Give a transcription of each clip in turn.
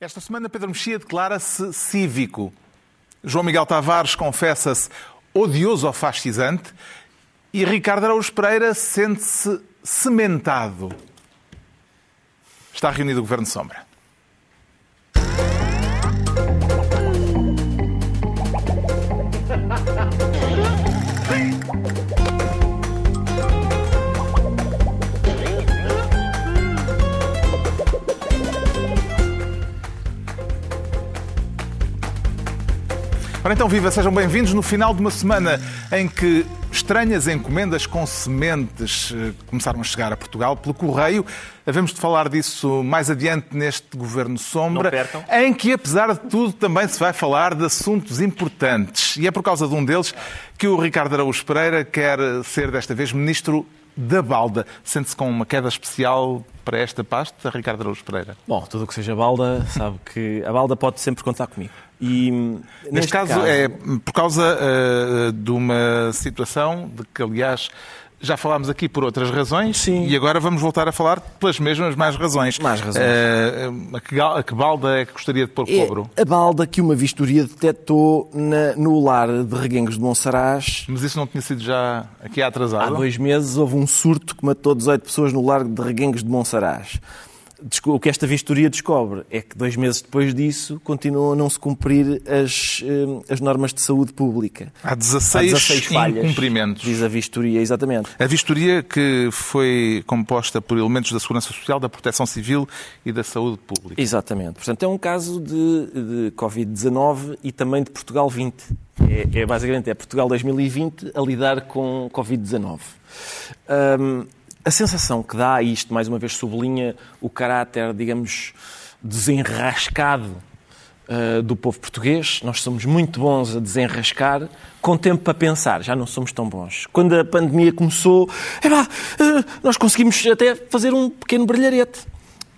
Esta semana Pedro Mexia declara-se cívico. João Miguel Tavares confessa-se odioso ou fascisante e Ricardo Araújo Pereira sente-se cementado. Está reunido o Governo Sombra. Ora então, viva, sejam bem-vindos no final de uma semana em que estranhas encomendas com sementes eh, começaram a chegar a Portugal pelo correio. Havemos de falar disso mais adiante neste Governo Sombra, em que, apesar de tudo, também se vai falar de assuntos importantes. E é por causa de um deles que o Ricardo Araújo Pereira quer ser desta vez Ministro da balda. Sente-se com uma queda especial para esta pasta, Ricardo Araújo Pereira? Bom, tudo o que seja balda, sabe que a balda pode sempre contar comigo. E, neste, neste caso, caso, é por causa uh, de uma situação de que, aliás, já falámos aqui por outras razões Sim. e agora vamos voltar a falar pelas mesmas mais razões. Mais razões. Uh, a, que, a, que, balda é que gostaria de pôr é cobro? A balda que uma vistoria detectou na, no lar de Reguengos de Monsaraz. Mas isso não tinha sido já aqui atrasado? Há dois meses houve um surto que matou 18 pessoas no lar de Reguengos de Monsaraz o que esta vistoria descobre é que dois meses depois disso continuam a não se cumprir as, eh, as normas de saúde pública. Há 16, Há 16 falhas, incumprimentos. Diz a vistoria, exatamente. A vistoria que foi composta por elementos da Segurança Social, da Proteção Civil e da Saúde Pública. Exatamente. Portanto, é um caso de, de Covid-19 e também de Portugal 20. É, é, basicamente é Portugal 2020 a lidar com Covid-19. Um, a sensação que dá, e isto mais uma vez sublinha o caráter, digamos, desenrascado uh, do povo português. Nós somos muito bons a desenrascar, com tempo para pensar, já não somos tão bons. Quando a pandemia começou, uh, nós conseguimos até fazer um pequeno brilharete.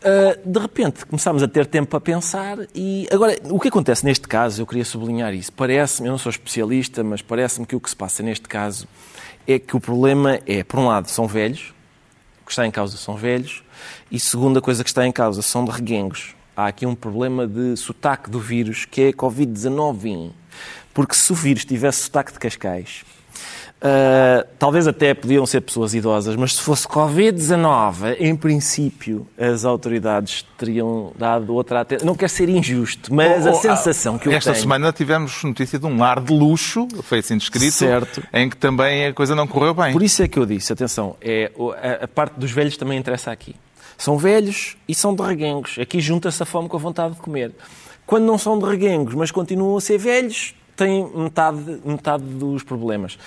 Uh, de repente começámos a ter tempo para pensar e agora o que acontece neste caso, eu queria sublinhar isso, parece-me, eu não sou especialista, mas parece-me que o que se passa neste caso é que o problema é, por um lado, são velhos, que está em causa são velhos e segunda coisa que está em causa são de reguengos. Há aqui um problema de sotaque do vírus que é Covid-19. Porque se o vírus tivesse sotaque de Cascais, Uh, talvez até podiam ser pessoas idosas, mas se fosse Covid-19, em princípio, as autoridades teriam dado outra atenção. Não quer ser injusto, mas oh, oh, a sensação que eu esta tenho... Esta semana tivemos notícia de um lar de luxo, foi assim descrito, certo. em que também a coisa não correu bem. Por isso é que eu disse, atenção, é, a, a parte dos velhos também interessa aqui. São velhos e são de reguengos. Aqui junta-se a fome com a vontade de comer. Quando não são de reguengos, mas continuam a ser velhos, têm metade, metade dos problemas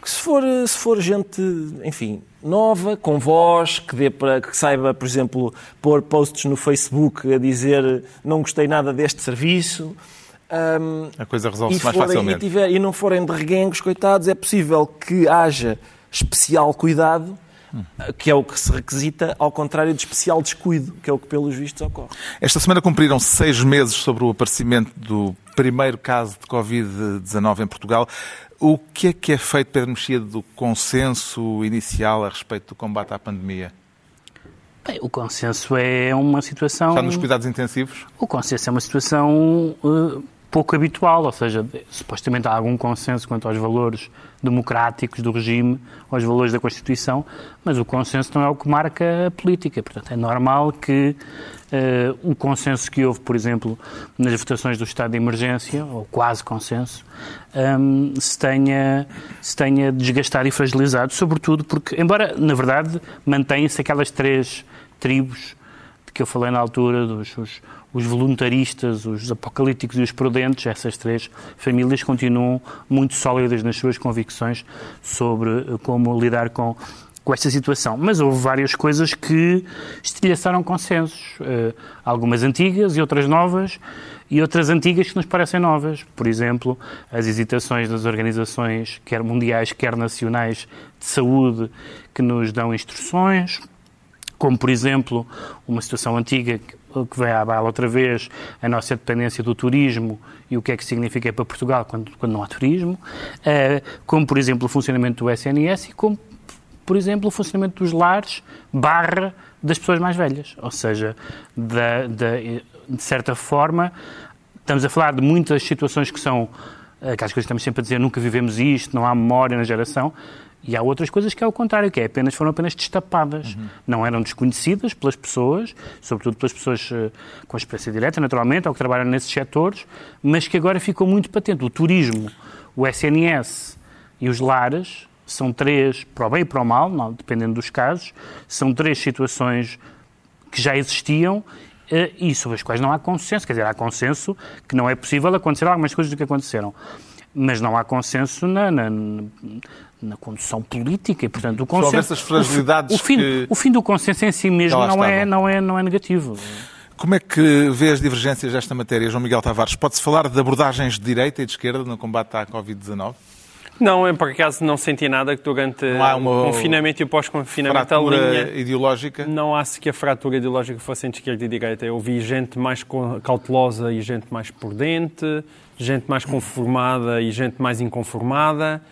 que se for, se for gente, enfim, nova, com voz, que, dê para, que saiba, por exemplo, pôr posts no Facebook a dizer não gostei nada deste serviço. Um, a coisa resolve-se mais facilmente. E, tiver, e não forem de reguengos, coitados, é possível que haja especial cuidado que é o que se requisita, ao contrário de especial descuido, que é o que pelos vistos ocorre. Esta semana cumpriram seis meses sobre o aparecimento do primeiro caso de Covid-19 em Portugal. O que é que é feito, Pedro Mexia, do consenso inicial a respeito do combate à pandemia? Bem, o consenso é uma situação. Está nos cuidados intensivos? O consenso é uma situação uh, pouco habitual, ou seja, supostamente há algum consenso quanto aos valores democráticos do regime, aos valores da Constituição, mas o consenso não é o que marca a política. Portanto, é normal que uh, o consenso que houve, por exemplo, nas votações do estado de emergência, ou quase consenso, um, se, tenha, se tenha desgastado e fragilizado, sobretudo porque, embora, na verdade, mantenham-se aquelas três tribos de que eu falei na altura, dos, os, os voluntaristas, os apocalípticos e os prudentes, essas três famílias continuam muito sólidas nas suas convicções sobre eh, como lidar com, com esta situação. Mas houve várias coisas que estilhaçaram consensos, uh, algumas antigas e outras novas, e outras antigas que nos parecem novas. Por exemplo, as hesitações das organizações, quer mundiais, quer nacionais, de saúde, que nos dão instruções, como, por exemplo, uma situação antiga que vem à bala outra vez a nossa dependência do turismo e o que é que significa para Portugal quando, quando não há turismo, uh, como, por exemplo, o funcionamento do SNS e como, por exemplo, o funcionamento dos lares barra das pessoas mais velhas, ou seja, da, da de certa forma, estamos a falar de muitas situações que são aquelas coisas que estamos sempre a dizer, nunca vivemos isto, não há memória na geração. E há outras coisas que é o contrário, que é apenas, foram apenas destapadas. Uhum. Não eram desconhecidas pelas pessoas, sobretudo pelas pessoas uh, com experiência direta, naturalmente, ou que trabalham nesses setores, mas que agora ficou muito patente. O turismo, o SNS e os lares são três, para o bem e para o mal, não, dependendo dos casos, são três situações que já existiam uh, e sobre as quais não há consenso. Quer dizer, há consenso que não é possível acontecer algumas coisas do que aconteceram mas não há consenso na, na, na condução política e, portanto, o consenso... essas fragilidades o, fim, que... o fim do consenso em si mesmo não é, não, é, não é negativo. Como é que vê as divergências desta matéria, João Miguel Tavares? Pode-se falar de abordagens de direita e de esquerda no combate à Covid-19? Não, eu por acaso não senti nada que durante o confinamento e o pós-confinamento a linha ideológica? Não acho que a fratura ideológica fosse entre esquerda e direita. Eu vi gente mais cautelosa e gente mais prudente, gente mais conformada e gente mais inconformada.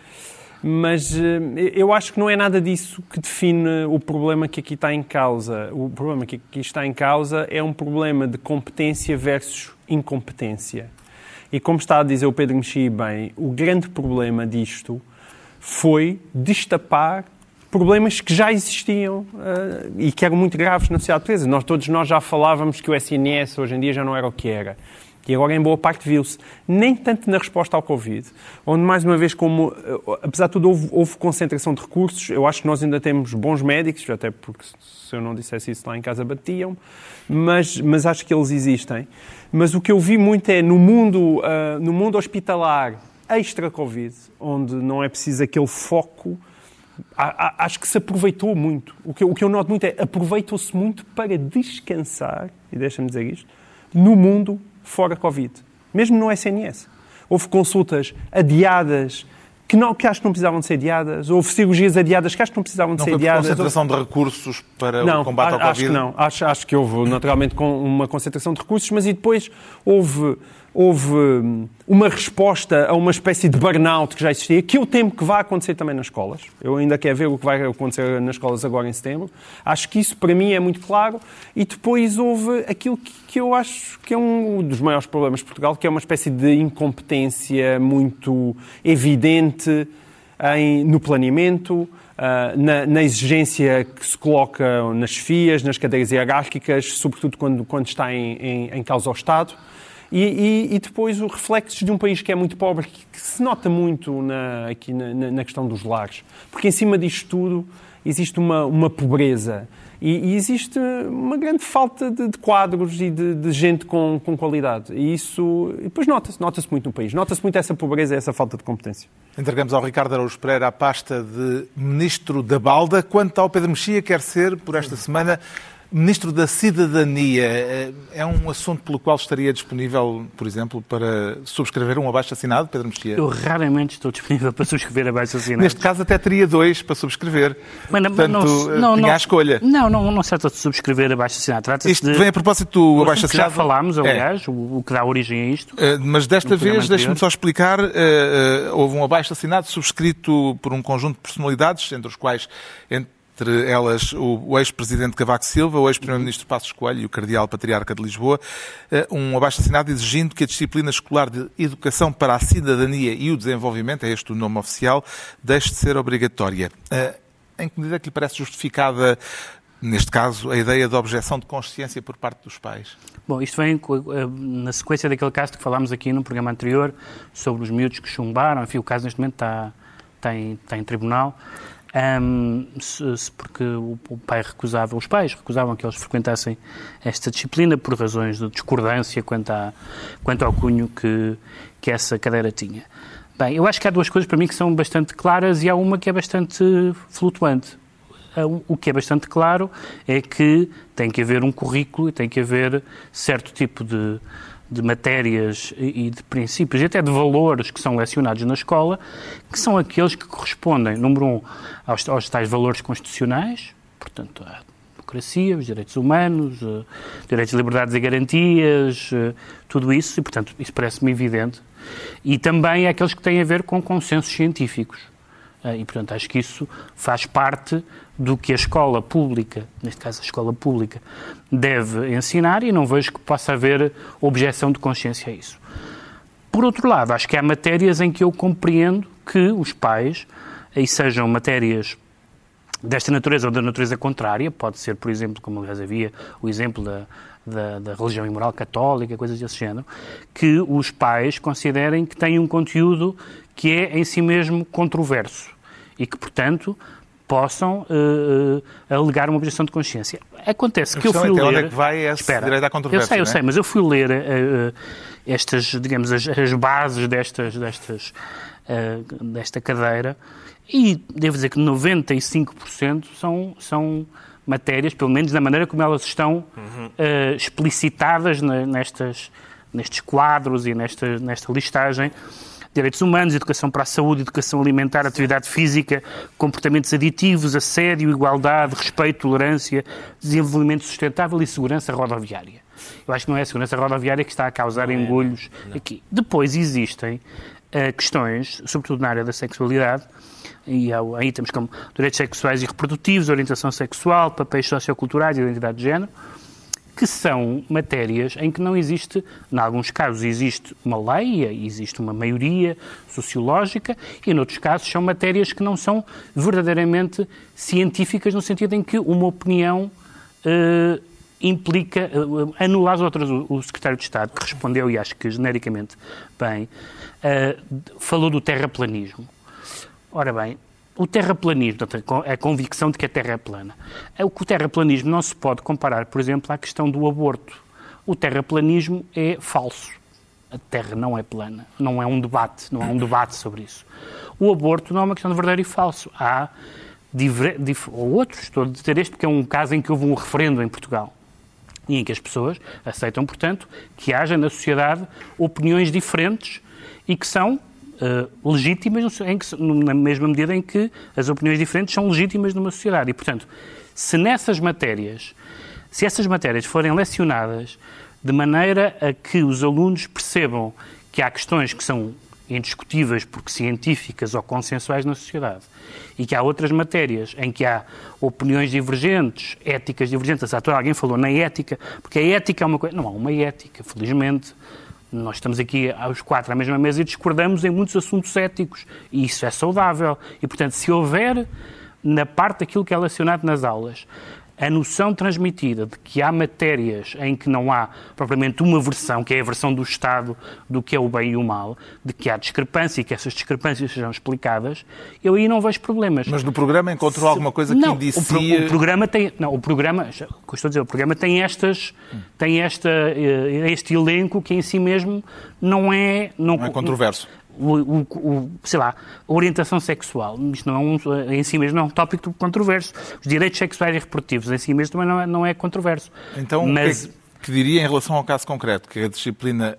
Mas eh, eu acho que não é nada disso que define o problema que aqui está em causa. O problema que aqui está em causa é um problema de competência versus incompetência. E como está a dizer o Pedro Mexia bem, o grande problema disto foi destapar problemas que já existiam uh, e que eram muito graves na sociedade portuguesa. Nós todos nós já falávamos que o SNS hoje em dia já não era o que era. E agora, em boa parte, viu-se. Nem tanto na resposta ao Covid, onde, mais uma vez, como, eh, apesar de tudo, houve, houve, concentração de recursos. Eu acho que nós ainda temos bons médicos, até porque se eu não dissesse isso lá em casa batiam, mas, mas acho que eles existem. Mas o que eu vi muito é no mundo, uh, no mundo hospitalar extra-Covid, onde não é preciso aquele foco acho que se aproveitou muito. O que, eu, o que eu noto muito é aproveitou-se muito para descansar, e deixa-me dizer isto, no mundo fora Covid, mesmo no SNS. Houve consultas adiadas que, não, que acho que não precisavam de ser adiadas, houve cirurgias adiadas que acho que não precisavam de não ser adiadas. Não concentração de recursos para não, o combate ao Covid? Acho que não. Acho, acho que houve, naturalmente, com uma concentração de recursos, mas e depois houve houve hum, uma resposta a uma espécie de burnout que já existia, que eu temo que vai acontecer também nas escolas. Eu ainda quero ver o que vai acontecer nas escolas agora em setembro. Acho que isso, para mim, é muito claro. E depois houve aquilo que, que eu acho que é um dos maiores problemas de Portugal, que é uma espécie de incompetência muito evidente em, no planeamento, Uh, na, na, exigência que se coloca nas FIAs, nas cadeias hierárquicas, sobretudo quando, quando está em, em, em causa ao Estado. E, e, e, depois os reflexos de um país que é muito pobre, que, que se nota muito na, aqui na, na, questão dos lares. Porque em cima disto tudo existe uma, uma pobreza e, e, existe uma grande falta de, de quadros e de, de, gente com, com qualidade. E isso depois nota-se, nota-se muito no país. Nota-se muito essa pobreza e essa falta de competência. Entregamos ao Ricardo Araújo Pereira a pasta de Ministro da Balda. Quanto ao Pedro Mexia, quer ser, por esta semana, Ministro da Cidadania, eh, é um assunto pelo qual estaria disponível, por exemplo, para subscrever um abaixo-assinado, Pedro Mexia? Eu raramente estou disponível para subscrever abaixo-assinado. Neste caso até teria dois para subscrever. Mas, Portanto, não, não, tinha a escolha. Não, não, não se trata de subscrever abaixo-assinado. Isto de... vem a propósito do abaixo-assinado. já falámos, é. aliás, é. o, que dá origem a isto. Uh, mas desta vez, deixe-me só explicar, uh, uh, houve um abaixo-assinado subscrito por um conjunto de personalidades, entre os quais... Entre entre elas o ex-presidente Cavaco Silva, o ex-primeiro-ministro Passos Coelho e o cardeal patriarca de Lisboa, eh, um abaixo-assinado exigindo que a disciplina escolar de educação para a cidadania e o desenvolvimento, é este o nome oficial, deixe de ser obrigatória. Eh, em que medida é que lhe parece justificada neste caso, a ideia de objeção de consciência por parte dos pais? Bom, isto vem eh, na sequência daquele caso que falámos aqui no programa anterior sobre os miúdos que chumbaram. Enfim, o caso neste momento está, está, em, está em tribunal. Um, se, se porque o, pai recusava, os pais recusavam que eles frequentassem esta disciplina por razões de discordância quanto, à, quanto ao cunho que, que essa cadeira tinha. Bem, eu acho que há duas coisas para mim que são bastante claras e há uma que é bastante flutuante. O que é bastante claro é que tem que haver um currículo e tem que haver certo tipo de, de matérias e de princípios e até de valores que são lecionados na escola, que são aqueles que correspondem, número um, aos, aos tais valores constitucionais, portanto, a democracia, os direitos humanos, uh, direitos, liberdades e garantias, uh, tudo isso, e, portanto, isso parece-me evidente. E também aqueles que têm a ver com consensos científicos. Uh, e, portanto, acho que isso faz parte do que a escola pública, neste caso a escola pública, deve ensinar e não vejo que possa haver objeção de consciência a isso. Por outro lado, acho que há matérias em que eu compreendo que os pais, e sejam matérias desta natureza ou da natureza contrária, pode ser, por exemplo, como aliás havia o exemplo da, da, da, religião e moral católica, coisas desse género, que os pais considerem que têm um conteúdo que é em si mesmo controverso e que, portanto, possam uh, alegar uma objeção de consciência. Acontece que eu fui ler... Onde é que vai esse espera, direito à controvérsia, Eu sei, eu é? sei, mas eu fui ler uh, estas, digamos, as, as, bases destas, destas, desta cadeira e devo dizer que 95% são, são matérias, pelo menos da maneira como elas estão uhum. uh, explicitadas nestas, nestes quadros e nesta, nesta listagem. Direitos humanos, educação para a saúde, educação alimentar, atividade física, comportamentos aditivos, assédio, igualdade, respeito, tolerância, desenvolvimento sustentável e segurança rodoviária. Eu acho que não é a segurança rodoviária que está a causar não engolhos é, aqui. Depois existem uh, questões, sobretudo na área da sexualidade, e aí temos como direitos sexuais e reprodutivos, orientação sexual, papéis socioculturais e identidade de género, que são matérias em que não existe, em alguns casos existe uma lei, existe uma maioria sociológica, e em outros casos são matérias que não são verdadeiramente científicas, no sentido em que uma opinião uh, implica uh, anular as outras. O secretário de Estado, que respondeu, e acho que genericamente bem, uh, falou do terraplanismo. Ora bem, o terraplanismo, a convicção de que a Terra é plana. O terraplanismo não se pode comparar, por exemplo, à questão do aborto. O terraplanismo é falso. A Terra não é plana. Não é um debate, não é um debate sobre isso. O aborto não é uma questão de verdadeiro e falso. Há ou outros, estou a dizer este porque é um caso em que houve um referendo em Portugal e em que as pessoas aceitam, portanto, que haja na sociedade opiniões diferentes e que são uh, legítimas em que, na mesma medida em que as opiniões diferentes são legítimas numa sociedade. E, portanto, se nessas matérias, se essas matérias forem lecionadas de maneira a que os alunos percebam que há questões que são indiscutíveis porque científicas ou consensuais na sociedade e que há outras matérias em que há opiniões divergentes, éticas divergentes. Há alguém falou na ética, porque a ética é uma coisa. Não há uma ética, felizmente. Nós estamos aqui aos quatro à mesma mesa e discordamos em muitos assuntos éticos e isso é saudável. E, portanto, se houver na parte daquilo que é lecionado nas aulas a noção transmitida de que há matérias em que não há propriamente uma versão, que é a versão do Estado do que é o bem e o mal, de que há discrepância e que essas discrepâncias sejam explicadas, eu aí não vejo problemas. Mas no programa encontrou Se... alguma coisa que não, indicia... O, pro, o, programa tem... Não, o programa... Estou a dizer, o programa tem estas... Tem esta, eh, este elenco que em si mesmo não é... Não, não é controverso o, o, sei lá, a orientação sexual. Isto não é um, em si mesmo não é um tópico controverso. Os direitos sexuais e reprodutivos em si mesmo também não é, não é controverso. Então, Mas... o que, é que diria em relação ao caso concreto? Que a disciplina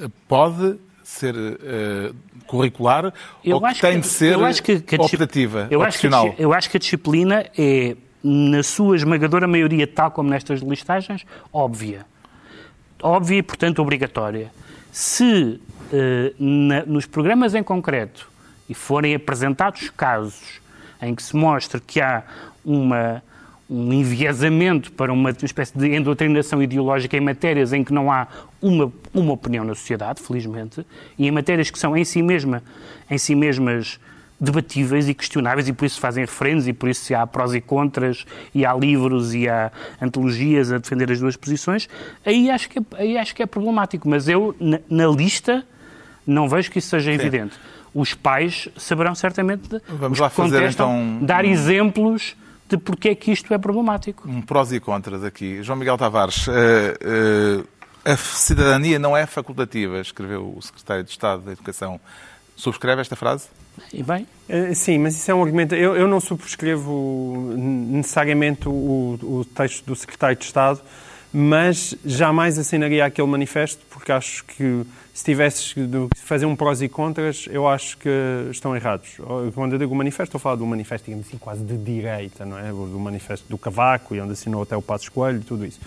eh, pode ser uh, curricular eu ou que tem que, de ser eu acho que, que optativa, eu opcional? Acho que, eu acho que a disciplina é, na sua esmagadora maioria, tal como nestas listagens, óbvia. Óbvia e, portanto, obrigatória. Se na, nos programas em concreto e forem apresentados casos em que se mostre que há uma, um enviesamento para uma espécie de endoctrinação ideológica em matérias em que não há uma, uma opinião na sociedade, felizmente, e em matérias que são em si, mesma, em si mesmas debatíveis e questionáveis e por isso fazem referendos e por isso há prós e contras e há livros e há antologias a defender as duas posições, aí acho que é, aí acho que é problemático. Mas eu, na, na lista, não vejo que isso seja Sim. evidente. Os pais saberão certamente Vamos lá fazer, então, dar exemplos de porque é que isto é problemático. Um prós e contras aqui. João Miguel Tavares, uh, uh, a cidadania não é facultativa, escreveu o secretário de Estado da Educação. Subscreve esta frase? E bem? Uh, sim, mas isso é um argumento. Eu, eu não subscrevo necessariamente o, o texto do secretário de Estado, mas jamais assinaria aquele manifesto, porque acho que se tivesses de fazer um prós e contras, eu acho que estão errados. Quando eu digo manifesto, estou a falar um manifesto, digamos assim, quase de direita, não é? Do manifesto do Cavaco, e onde assinou até o Passo Coelho e tudo isso.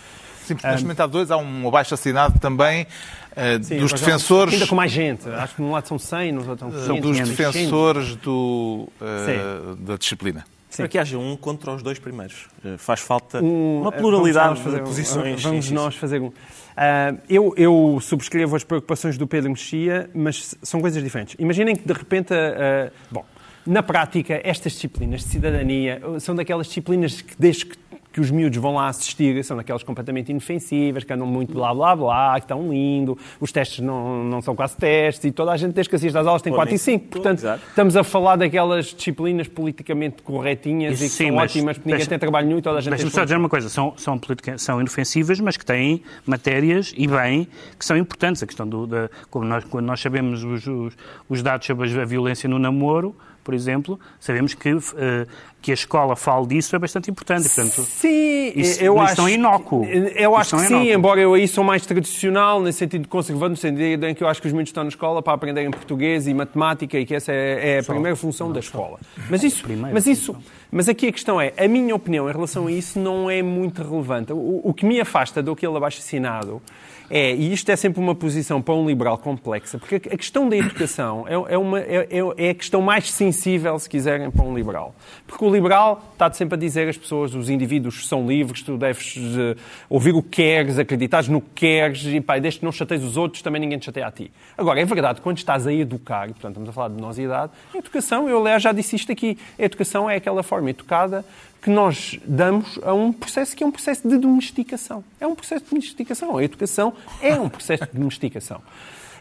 Sim, porque neste momento há dois, há um abaixo assinado também uh, Sim, dos defensores. Ainda com mais gente. Acho que num lado são 100, nos outros são São 500. dos 500. defensores do, uh, da disciplina. Para que haja um contra os dois primeiros. Eh, Faz falta Um, uma eh, pluralidade vamos nós fazer de um- posições. Vamos Sim, sim, nós fazer um. Ah, eu, eu subscrevo as preocupações do Pedro Mexia, mas são coisas diferentes. Imaginem que de repente. ah, bom, na prática, estas disciplinas de cidadania uh, são daquelas disciplinas que, desde que, que os miúdos vão lá assistir, são daquelas completamente inofensivas, que andam muito blá blá blá, que estão lindo, os testes não, não são quase testes, e toda a gente, desde que assiste às aulas, tem Podem 4 e 5. ser, Portanto, exato. estamos a falar daquelas disciplinas politicamente corretinhas Isso e que sim, são mas ótimas, porque ninguém deixa- tem trabalho nenhum e toda a gente tem Deixa-me só dizer uma coisa, são, são, politica- são inofensivas, mas que têm matérias, e bem, que são importantes. A questão do, da, como nós, quando nós sabemos os, os, os dados sobre a violência no namoro, por exemplo, sabemos que, eh, que a escola fale disso é bastante importante. Portanto, Sim, Isso- eu acho. são inócuo. Eu acho que são sim, inócuo. embora eu aí sou mais tradicional, nesse sentido de conservador, no sentido em que eu acho que os miúdos estão na escola para aprenderem português e matemática e que essa é, é a primeira função da escola. Mas isso, Primeira mas isso, mas aqui a questão é, a minha opinião em relação a isso não é muito relevante. O, o que me afasta do aquele abaixo assinado é, e isto é sempre uma posição para um liberal complexa, porque a a questão da educação é, é uma, é, é- é a questão mais sensível, se quiserem, para um liberal. Porque o liberal está sempre a dizer às pessoas, os indivíduos são livres, tu deves eh, ouvir o que queres, acreditares no que queres, e pá, desde que não chateias os outros, também ninguém te chateia a ti. Agora, é verdade, quando estás a educar, e portanto estamos a falar de nós idade, a educação, eu aliás já disse isto aqui, a educação é aquela forma educada que nós damos a um processo que é um processo de domesticação. É um processo de domesticação. A educação é um processo de domesticação.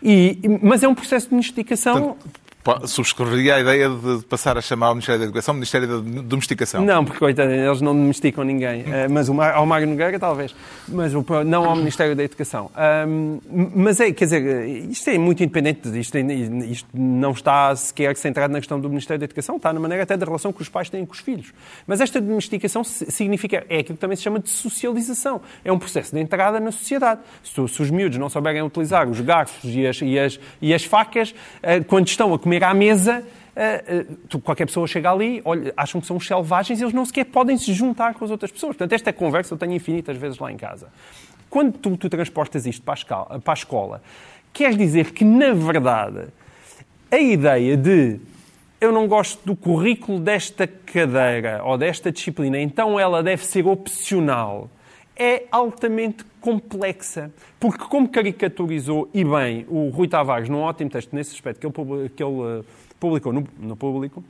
E, mas é um processo de domesticação. Po- Subscreveria a ideia de passar a chamar o Ministério da Educação Ministério da Domesticação. Não, porque coitado, eles não domesticam ninguém. Eh, mas o, ao Mário Nogueira, talvez. Mas não ao Ministério da Educação. Mas é, quer dizer, isto é muito independente. Isto, isto não está sequer centrado na questão do Ministério da Educação, está na maneira até da relação que os pais têm com os filhos. Mas esta domesticação si- significa, é aquilo que também se chama de socialização. É um processo de entrada na sociedade. Se os miúdos não souberem utilizar os garfos e as, e as, e as facas, eh, quando estão a comer à mesa, Uh, uh, qualquer pessoa chega ali, olha, acham que são os selvagens e eles não sequer podem se juntar com as outras pessoas. Portanto, esta conversa eu tenho infinitas vezes lá em casa. Quando tu, tu transportas isto para a, para a escola, quer dizer que, na verdade, a ideia de eu não gosto do currículo desta cadeira ou desta disciplina, então ela deve ser opcional, é altamente complexa. Porque, como caricaturizou e bem o Rui Tavares num ótimo texto nesse aspecto que ele, que ele, eh, publicou no, no público,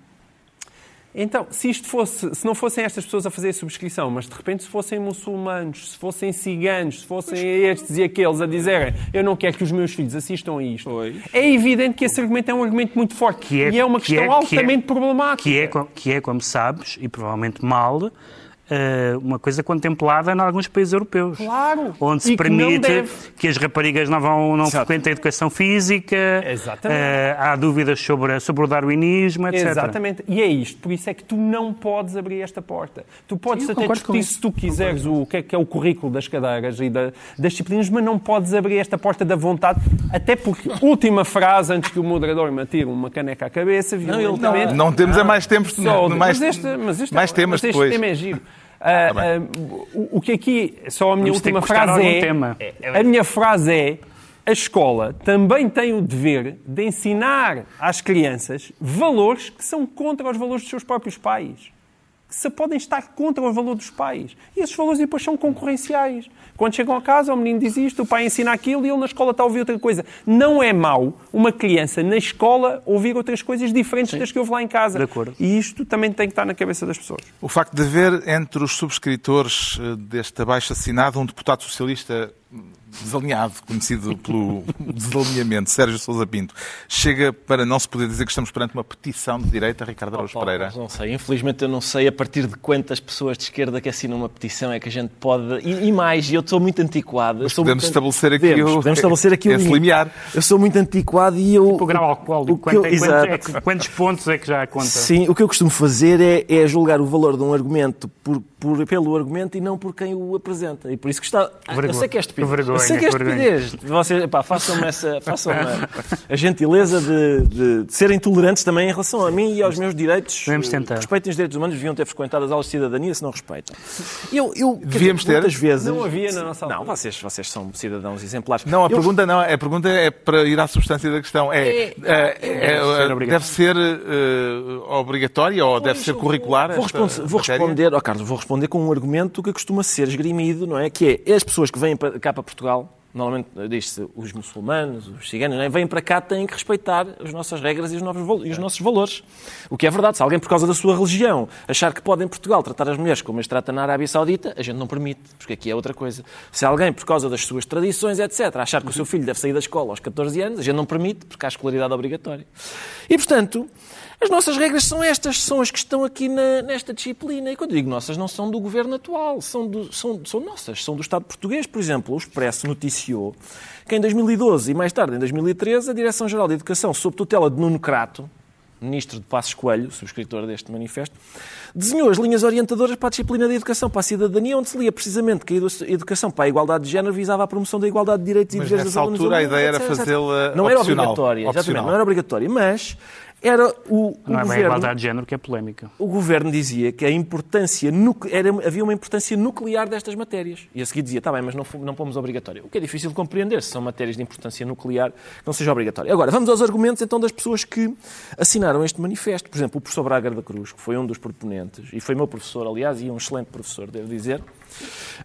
então, se isto fosse, se não fossem estas pessoas a fazer a subscrição, mas de repente se fossem muçulmanos, se fossem ciganos, se fossem estes e aqueles a dizerem eu não quero que os meus filhos assistam a isto, Pois. é evidente que esse argumento é um argumento muito forte é- e é uma que questão é- que é- altamente problemática. que é, que é, como sabes, e provavelmente mal, uma coisa contemplada em alguns países europeus. Claro. Onde se E que não permite deve. que as raparigas não, vão, não Exato. frequentem a educação física, Exatamente. eh, há dúvidas sobre, sobre o darwinismo, etc. Exatamente. E é isto. Por isso é que tu não podes abrir esta porta. Tu podes Sim, até discutir, se tu quiseres, o que é, que é o currículo das cadeiras e da- das disciplinas, mas não podes abrir esta porta da vontade. Até porque, última frase, antes que o moderador me atire uma caneca à cabeça, violentamente... Não temos é mais tempo, Só- mais, mas este, mas este, mais temas mas este depois. tema é giro. Bem. ah, o, que aqui, só a minha Vamos última frase é, tema. A minha frase é: a escola também tem o dever de ensinar às crianças valores que são contra os valores dos seus próprios pais. Se podem estar contra o valor dos pais. E esses valores depois são concorrenciais. Quando chegam a casa, o menino diz isto, o pai ensina aquilo e ele na escola está a ouvir outra coisa. Não é mau uma criança na escola ouvir outras coisas diferentes das que ouve lá em casa. De acordo. E isto também tem que estar na cabeça das pessoas. O facto de haver entre os subscritores eh, deste abaixo-assinado um deputado socialista desalinhado, conhecido pelo desalinhamento, Sérgio Sousa Pinto, chega para não se poder dizer que estamos perante uma petição de direita, Ricardo Araújo Paulo, Pereira. mas Não sei, infelizmente eu não sei a partir de quantas pessoas de esquerda que assinam uma petição é que a gente pode. E, e mais, e eu sou muito antiquado. eu sou podemos muito... estabelecer aqui Podemos, o- podemos estabelecer aqui o esse limite. limiar. Eu sou muito antiquado e eu. O grau alcoólico, o quanto eu- é- é que- quantos pontos é que já conta? Sim, o que eu costumo fazer é, é julgar o valor de um argumento por, por, pelo argumento e não por quem o apresenta. E por isso que está. Vergonha. Eu sei que é. Que vergonha, sei que é que vergonha. estupidez. Vocês, pá, façam-me essa, façam a, gentileza de, de- de serem tolerantes também em relação a mim e aos meus direitos. Vamos tentar. Respeitem os direitos humanos, deviam ter frequentado as aulas de cidadania se não respeitam. Eu, eu, Devíamos dizer, ter. Muitas vezes. Não havia na nossa Não, altura. vocês, vocês são cidadãos exemplares. Não, a Eu- pergunta não, a pergunta é para ir à substância da questão. É, É- é- é- ser obrigatório. deve ser eh, obrigatória ou deve ser curricular? Vou, responder, vou responder, ó Carlos, vou responder com um argumento que costuma ser esgrimido, não é? Que é, as pessoas que vêm para, cá para Portugal, normalmente diz-se os muçulmanos, os ciganos, não é? vêm para cá têm que respeitar as nossas regras e os, novos, e os nossos valores. O que é verdade. Se alguém, por causa da sua religião, achar que pode em Portugal tratar as mulheres como as trata na Arábia Saudita, a gente não permite, porque aqui é outra coisa. Se alguém, por causa das suas tradições, etc., achar que o seu filho deve sair da escola aos 14 anos, a gente não permite, porque há escolaridade obrigatória. E, portanto, as nossas regras são estas, são as que estão aqui na- nesta disciplina. E quando digo nossas, não são do governo atual, são, do- são- são nossas, são do Estado português. Por exemplo, o Expresso noticiou que em 2012 e mais tarde, em 2013, a Direção-Geral de Educação, sob tutela de Nuno Crato, ministro de Passos Coelho, subscritor deste manifesto, desenhou as linhas orientadoras para a disciplina de educação para a cidadania, onde se lia precisamente que a edu- educação para a igualdade de género visava a promoção da igualdade de direitos e Mas deveres nessa dos alunos. altura a do mundo, ideia era etc, fazê-la Não era opcional. obrigatória, exatamente, Opcional. não era obrigatória, mas era o, o Não é bem a governo igualdade de género que é polémica. o governo dizia que a importância era, havia uma importância nuclear destas matérias. E a seguir dizia, está bem, mas não, não pomos obrigatório. O que é difícil de compreender, se são matérias de importância nuclear, que não seja obrigatório. Agora, vamos aos argumentos então das pessoas que assinaram este manifesto. Por exemplo, o professor Braga da Cruz, que foi um dos proponentes, e foi meu professor, aliás, e um excelente professor, devo dizer,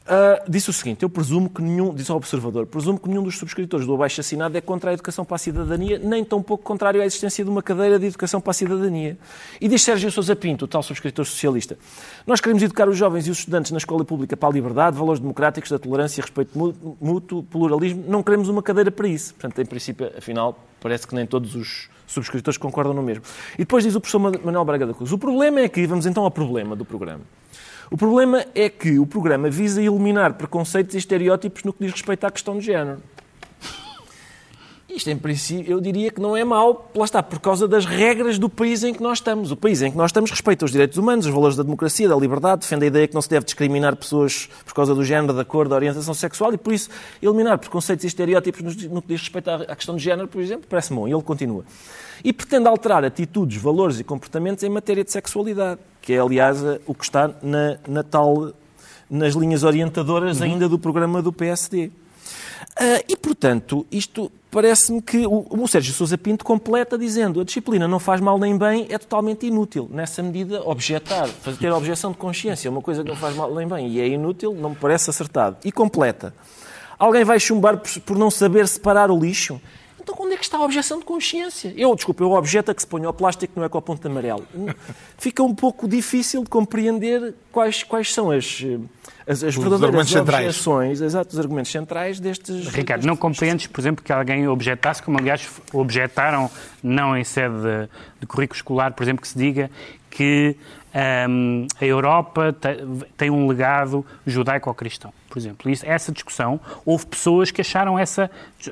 ah, disse o seguinte, eu presumo que nenhum, disse ao observador, presumo que nenhum dos subscritores do abaixo assinado é contra a educação para a cidadania, nem tão pouco contrário à existência de uma cadeira de educação para a cidadania. E diz Sérgio Sousa Pinto, tal subscritor socialista, nós queremos educar os jovens e os estudantes na escola pública para a liberdade, valores democráticos, da tolerância, respeito mú- mútuo, pluralismo, não queremos uma cadeira para isso. Portanto, em princípio, afinal, parece que nem todos os subscritores concordam no mesmo. E depois diz o professor Manuel Braga da Cruz, o problema é que, vamos então ao problema do programa, o problema é que o programa visa eliminar preconceitos e estereótipos no que diz respeito à questão de género. Isto, em princípio, eu diria que não é mau, lá está, por causa das regras do país em que nós estamos. O país em que nós estamos respeita os direitos humanos, os valores da democracia, da liberdade, defende a ideia que não se deve discriminar pessoas por causa do género, da cor, da orientação sexual e, por isso, eliminar preconceitos e estereótipos no que diz respeito à questão de género, por exemplo, parece bom. E ele continua. E pretende alterar atitudes, valores e comportamentos em matéria de sexualidade, que é, aliás, o que está na, na tal, nas linhas orientadoras ainda do programa do PSD. Ah, e, portanto, isto parece-me que o, o Sérgio Sousa Pinto completa dizendo a disciplina não faz mal nem bem, é totalmente inútil. Nessa medida, objetar, fazer ter objeção de consciência é uma coisa que não faz mal nem bem e é inútil, não me parece acertado. E completa. Alguém vai chumbar por, por não saber separar o lixo? Então, onde é que está a objeção de consciência? Eu, desculpa, eu objeto a que se ponha o plástico no ecoponto amarelo. Fica um pouco difícil de compreender quais, quais são as, as, as verdadeiras argumentos centrais. objeções, exato, os argumentos centrais destes... Ricardo, não compreendes, por exemplo, que alguém objetasse, como aliás objetaram, não em sede de, de currículo escolar, por exemplo, que se diga que hum, a Europa te- tem um legado judaico-cristão, por exemplo. Isso, essa discussão, houve pessoas que acharam essa,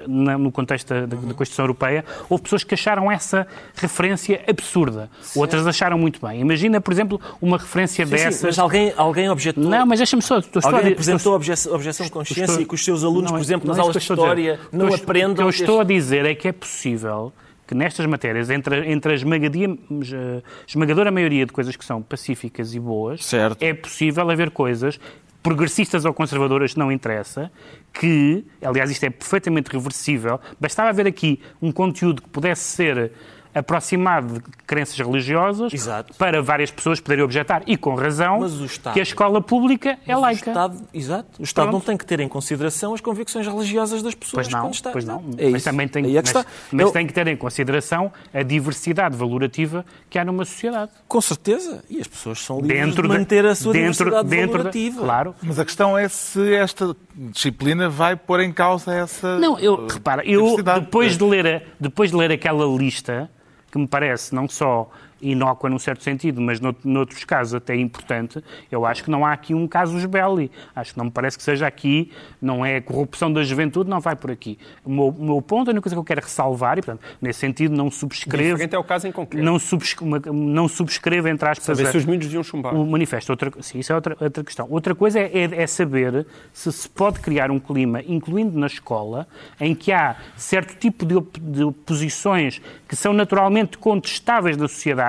no contexto da, da- Constituição Europeia, houve pessoas que acharam essa referência absurda. Outras acharam muito bem. Imagina, por exemplo, uma referência Sim, sim, dessas... mas alguém, alguém objetou... Não, mas deixa-me só... Estou, estou a Alguém dizer- apresentou objeção, objeção de consciência estou- e que os seus alunos, Não, por exemplo, nas é aulas de estou história, não aprendam... O que eu estou a dizer é que é possível que nestas matérias, entre, entre a esmagadia- eh, esmagadora maioria de coisas que são pacíficas e boas, Certo. é possível haver coisas progressistas ou conservadoras, não interessa, que, aliás, isto é perfeitamente reversível, bastava haver aqui um conteúdo que pudesse ser aproximado de crenças religiosas Exato. para várias pessoas poderem objetar, e com razão, Mas o Estado- que a escola pública é Mas laica. O Estado, exato. O Estado Pronto. não tem que ter em consideração as convicções religiosas das pessoas Pois não, está. pois não. É mas isso. também tem, é que mas, está. mas Eu- tem que ter em consideração a diversidade valorativa que há numa sociedade. Com certeza. E as pessoas são livres Dentro de da- manter a sua dentro, diversidade dentro da- valorativa. Claro. Mas a questão é se esta disciplina vai pôr em causa essa. Não, eu, repara, eu depois de, ler a- depois de ler aquela lista, que me parece não só inócua num certo sentido, mas noutros casos até importante, eu acho que não há aqui um casus belli. Acho que não me parece que seja aqui, não é corrupção da juventude, não vai por aqui. O meu, o meu ponto, a única coisa que eu quero ressalvar, e portanto, nesse sentido não subscrevo... Diferente é o caso em concreto. Não, subscrevo, não subscrevo entre aspas... Saber se os miúdos deviam chumbar. O manifesto. Outra, sim, isso é outra, outra questão. Outra coisa é, é, é saber se se pode criar um clima, incluindo na escola, em que há certo tipo de, de posições que são naturalmente contestáveis da sociedade,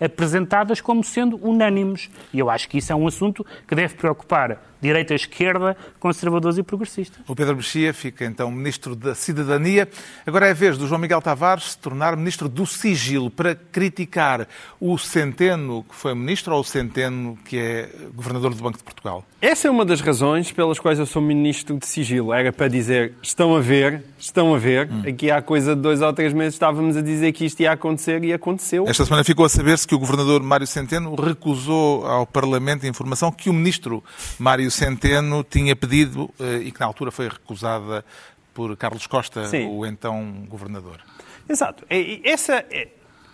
apresentadas como sendo unânimes. E eu acho que isso é um assunto que deve preocupar direita, esquerda, conservadores e progressistas. O Pedro Mexia fica então Ministro da Cidadania. Agora é a vez do João Miguel Tavares se tornar Ministro do Sigilo para criticar o Centeno que foi Ministro ou o Centeno que é Governador do Banco de Portugal. Essa é uma das razões pelas quais eu sou Ministro de Sigilo. Era para dizer, estão a ver, estão a ver, hum. aqui há coisa de dois ou três meses estávamos a dizer que isto ia acontecer e aconteceu. Esta semana ficou a saber-se que o Governador Mário Centeno recusou ao Parlamento a informação que o Ministro Mário Centeno tinha pedido eh, e que na altura foi recusada por Carlos Costa, Sim. o então governador. Exato. Essa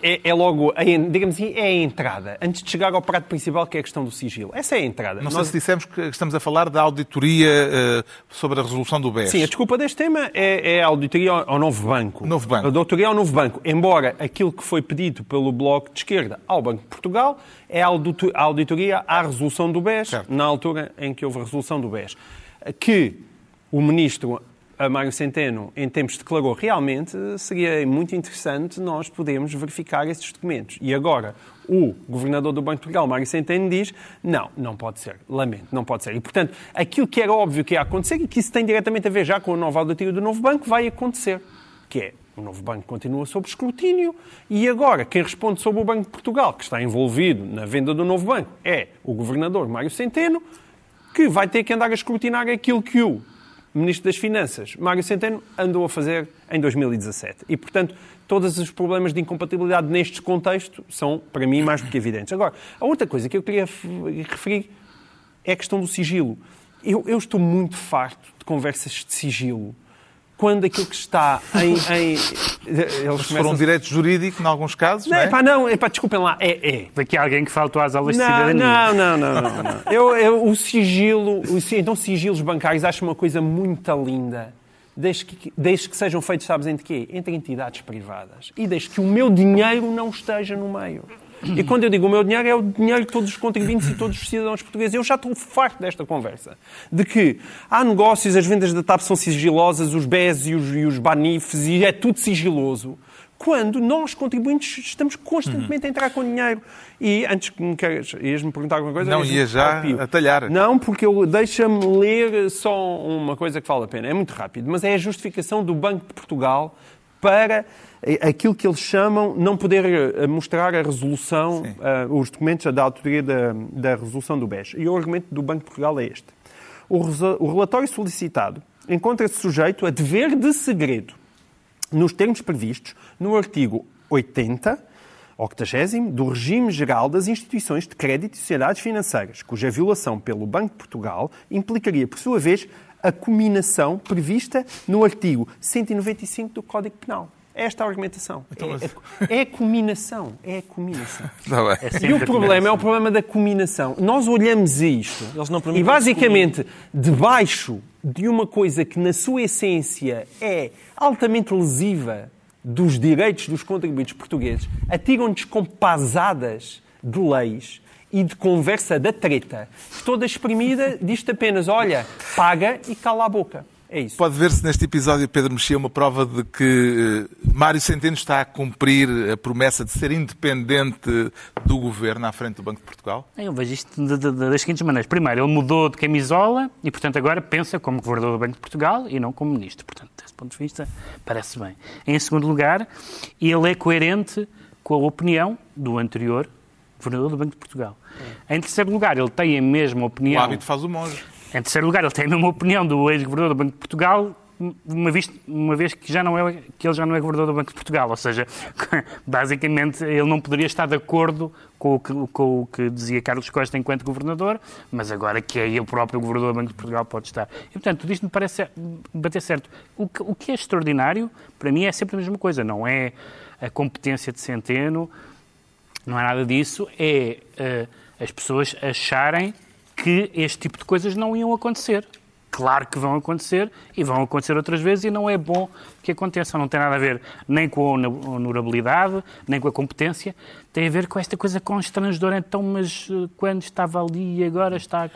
é, é, logo, a, digamos assim, é a entrada. Antes de chegar ao prato principal, que é a questão do sigilo. Essa é a entrada. Não sei se dissemos que estamos a falar da auditoria uh, sobre a resolução do BES. Sim, a desculpa deste tema é, é a auditoria ao novo banco. Novo banco. A auditoria ao novo banco. Embora aquilo que foi pedido pelo Bloco de Esquerda ao Banco de Portugal é a auditoria à resolução do BES, certo. na altura em que houve a resolução do BES. Que o Ministro a Mário Centeno, em tempos, declarou realmente seria muito interessante nós podermos verificar esses documentos. E agora o governador do Banco de Portugal, Mário Centeno, diz não, não pode ser, lamento, não pode ser. E, portanto, aquilo que era óbvio que ia acontecer e que isso tem diretamente a ver já com a nova auditoria do novo banco, vai acontecer, que é o novo banco continua sob escrutínio e agora quem responde sobre o Banco de Portugal, que está envolvido na venda do novo banco, é o governador Mário Centeno, que vai ter que andar a escrutinar aquilo que o Ministro das Finanças, Mário Centeno, andou a fazer em 2017. E, portanto, todos os problemas de incompatibilidade neste contexto são, para mim, mais do que evidentes. Agora, a outra coisa que eu queria referir é a questão do sigilo. Eu, eu estou muito farto de conversas de sigilo quando aquilo que está em. em eles foram um direito jurídico, em alguns casos. Não, não é? Pá, não, é pá, desculpem lá, é. é. Daqui há alguém que faltou às aulas não, de cidadania. Não, não, não, não. não. Eu, eu, o sigilo, o, então, sigilos bancários, acho uma coisa muito linda. Desde que, desde que sejam feitos, sabes, entre quê? Entre entidades privadas. E desde que o meu dinheiro não esteja no meio. E quando eu digo o meu dinheiro, é o dinheiro de todos os contribuintes e todos os cidadãos portugueses. Eu já estou farto desta conversa. De que há negócios, as vendas da TAP são sigilosas, os BES e os, e os BANIFs, e é tudo sigiloso. Quando nós, contribuintes, estamos constantemente a entrar com dinheiro. E antes que me queres, ias-me perguntar alguma coisa? Não, ia já a talhar. Não, porque eu deixa-me ler só uma coisa que vale a pena. É muito rápido, mas é a justificação do Banco de Portugal para aquilo que eles chamam não poder eh, mostrar a resolução, uh, os documentos da autoria da, da resolução do BES. E o argumento do Banco de Portugal é este. O, o relatório solicitado encontra-se sujeito a dever de segredo, nos termos previstos no artigo 80, 80 do regime geral das instituições de crédito e sociedades financeiras, cuja violação pelo Banco de Portugal implicaria, por sua vez, a cominação prevista no artigo 195 do Código Penal. É esta a argumentação. Então, é, é, é, a combinação. É a combinação. Tá é e o problema é o problema da combinação. Nós olhamos isto e, basicamente, debaixo de uma coisa que, na sua essência, é altamente lesiva dos direitos dos contribuintes portugueses, atiram-nos com pasadas de leis e de conversa da treta, toda exprimida, diz-te apenas, olha, paga e cala a boca. É isso. Pode ver-se neste episódio, Pedro Mexia, uma prova de que eh, Mário Centeno está a cumprir a promessa de ser independente do governo à frente do Banco de Portugal? Eu vejo isto de, de, de, das seguintes maneiras. Primeiro, ele mudou de camisola e, portanto, agora pensa como governador do Banco de Portugal e não como ministro. Portanto, desse ponto de vista, parece bem. Em segundo lugar, ele é coerente com a opinião do anterior governador do Banco de Portugal. Em terceiro lugar, ele tem a mesma opinião. O hábito faz o monge. Em terceiro lugar, ele tem a mesma opinião do ex-governador do Banco de Portugal, uma vez, uma vez que, já não é, que ele já não é governador do Banco de Portugal. Ou seja, basicamente, ele não poderia estar de acordo com o, que, com o que dizia Carlos Costa enquanto governador, mas agora que é ele próprio governador do Banco de Portugal pode estar. E, portanto, tudo isto me parece bater certo. O que, o que é extraordinário, para mim, é sempre a mesma coisa. Não é a competência de Centeno, Não é nada disso, é uh, as pessoas acharem que este tipo de coisas não iam acontecer. Claro que vão acontecer e vão acontecer outras vezes e não é bom que aconteçam. Não tem nada a ver nem com a honorabilidade, nem com a competência. Tem a ver com esta coisa constrangedora. Então, mas uh, quando estava ali e agora está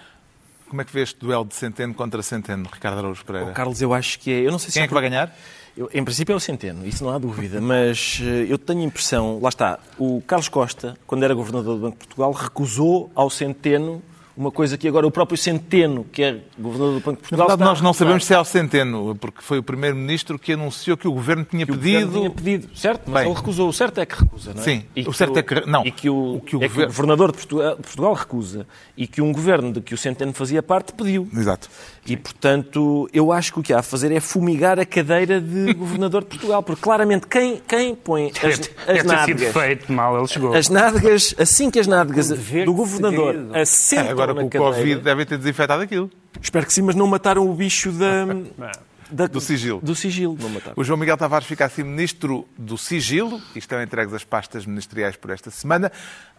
como é que vê este duelo de Centeno contra Centeno, Ricardo Araújo Pereira? Oh, Carlos, eu acho que é. Eu não sei Quem é que vai ganhar? Eu, em princípio é o Centeno, isso não há dúvida, mas eh, eu tenho a impressão, lá está, o Carlos Costa, quando era governador do Banco de Portugal, recusou ao Centeno uma coisa que agora o próprio Centeno, que é governador do Banco de Portugal. Na verdade, nós não sabemos se é o Centeno, porque foi o primeiro-ministro que anunciou que o governo tinha que pedido. O governo tinha pedido, certo? Mas Bem, ele recusou. O certo é que recusa, não é? Sim, e o certo o, é que. Não. E que o, o, que o, é governo... que o governador de Portugal, de Portugal, recusa. E que um governo de que o Centeno fazia parte pediu. Exato. E, portanto, eu acho que o que há a fazer é fumigar a cadeira de governador de Portugal, porque claramente quem, quem põe as, as nádegas... feito mal, ele chegou. As nádegas, assim que as nádegas do governador assentam é, agora com o Covid devem ter desinfetado aquilo. Espero que sim, mas não mataram o bicho da... Da, do sigilo. Do sigilo, O João Miguel Tavares fica assim ministro do sigilo e estão entregues as pastas ministeriais por esta semana.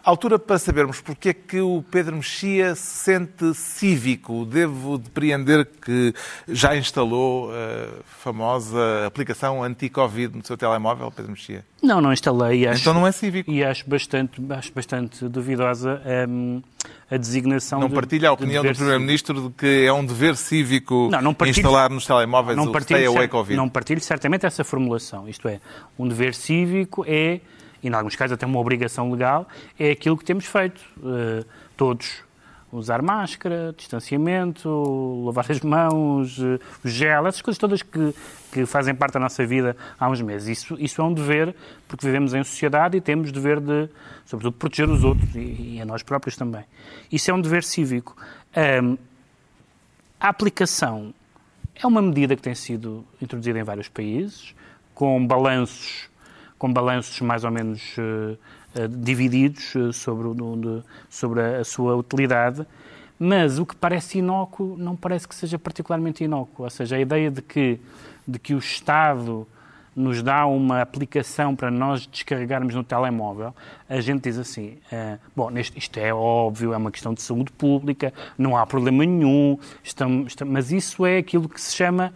Altura para sabermos porque é que o Pedro Mexia se sente cívico. Devo depreender que já instalou a famosa aplicação anti-Covid no seu telemóvel, Pedro Mexia? Não, não instalei. Acho, então não é cívico. E acho bastante, acho bastante duvidosa um, a designação. Não de, partilha a opinião do Primeiro-Ministro de que é um dever cívico não, não partilho, instalar nos telemóveis não o Stay Away Covid? Não partilho certamente essa formulação. Isto é, um dever cívico é, e em alguns casos até uma obrigação legal, é aquilo que temos feito. Uh, todos usar máscara, distanciamento, lavar as mãos, o gel, essas coisas todas que, que fazem parte da nossa vida há uns meses. Isso, isso é um dever, porque vivemos em sociedade e temos dever de, sobretudo, proteger os outros e, e a nós próprios também. Isso é um dever cívico. Um, a aplicação é uma medida que tem sido introduzida em vários países, com balanços, com balanços mais ou menos uh, eh, divididos eh, sobre, sobre a sua utilidade, mas o que parece inócuo não parece que seja particularmente inócuo. Ou seja, a ideia de que, de que o Estado nos dá uma aplicação para nós descarregarmos no telemóvel, a gente diz assim, bom, isto é óbvio, é uma questão de saúde pública, não há problema nenhum, estamos, estamos, mas isso é aquilo que se chama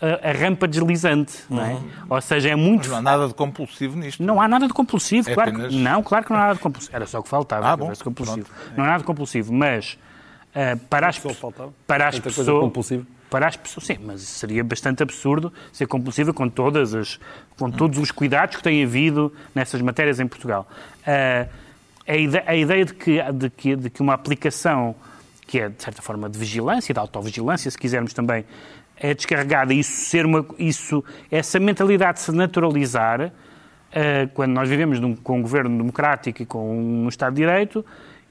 a, a rampa deslizante, uhum. não é? Uhum. Ou seja, é muito... Mas não há nada de compulsivo nisto. Não há nada de compulsivo, é claro apenas... que... Não, claro que não há nada de compulsivo. Era só o que faltava, ah, bom, compulsivo. Não há nada de compulsivo, mas uh, para as, para as pessoas... Para as pessoas, sim, mas seria bastante absurdo ser compulsiva com todas as, com todos os cuidados que têm havido nessas matérias em Portugal. Uh, a, ideia, a ideia de que, de, que, de que uma aplicação que é, de certa forma, de vigilância, de autovigilância, se quisermos também, é descarregada, isso ser uma, isso, essa mentalidade se naturalizar, uh, quando nós vivemos num, com um governo democrático e com um Estado de Direito,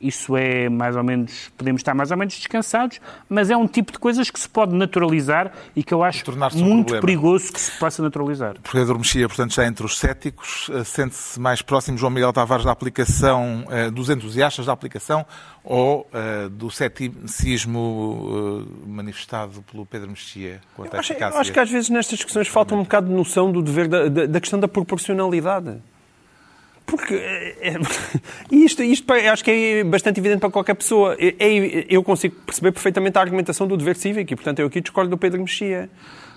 isso é mais ou menos, podemos estar mais ou menos descansados, mas é um tipo de coisas que se pode naturalizar e que eu acho muito um perigoso que se possa naturalizar. Pedro Mexia, portanto, já entre os céticos, eh, sente-se mais próximo, João Miguel Tavares, da aplicação, eh, dos entusiastas da aplicação ou uh, do ceticismo uh, manifestado pelo Pedro Mexia quanto à eficácia? Eu acho que às vezes nestas discussões falta um bocado de noção do dever da, da, da questão da proporcionalidade. Porque é, é isto, isto acho que é bastante evidente para qualquer pessoa. É, é, eu consigo perceber perfeitamente a argumentação do dever cívico e, portanto, eu aqui discordo do Pedro Mexia.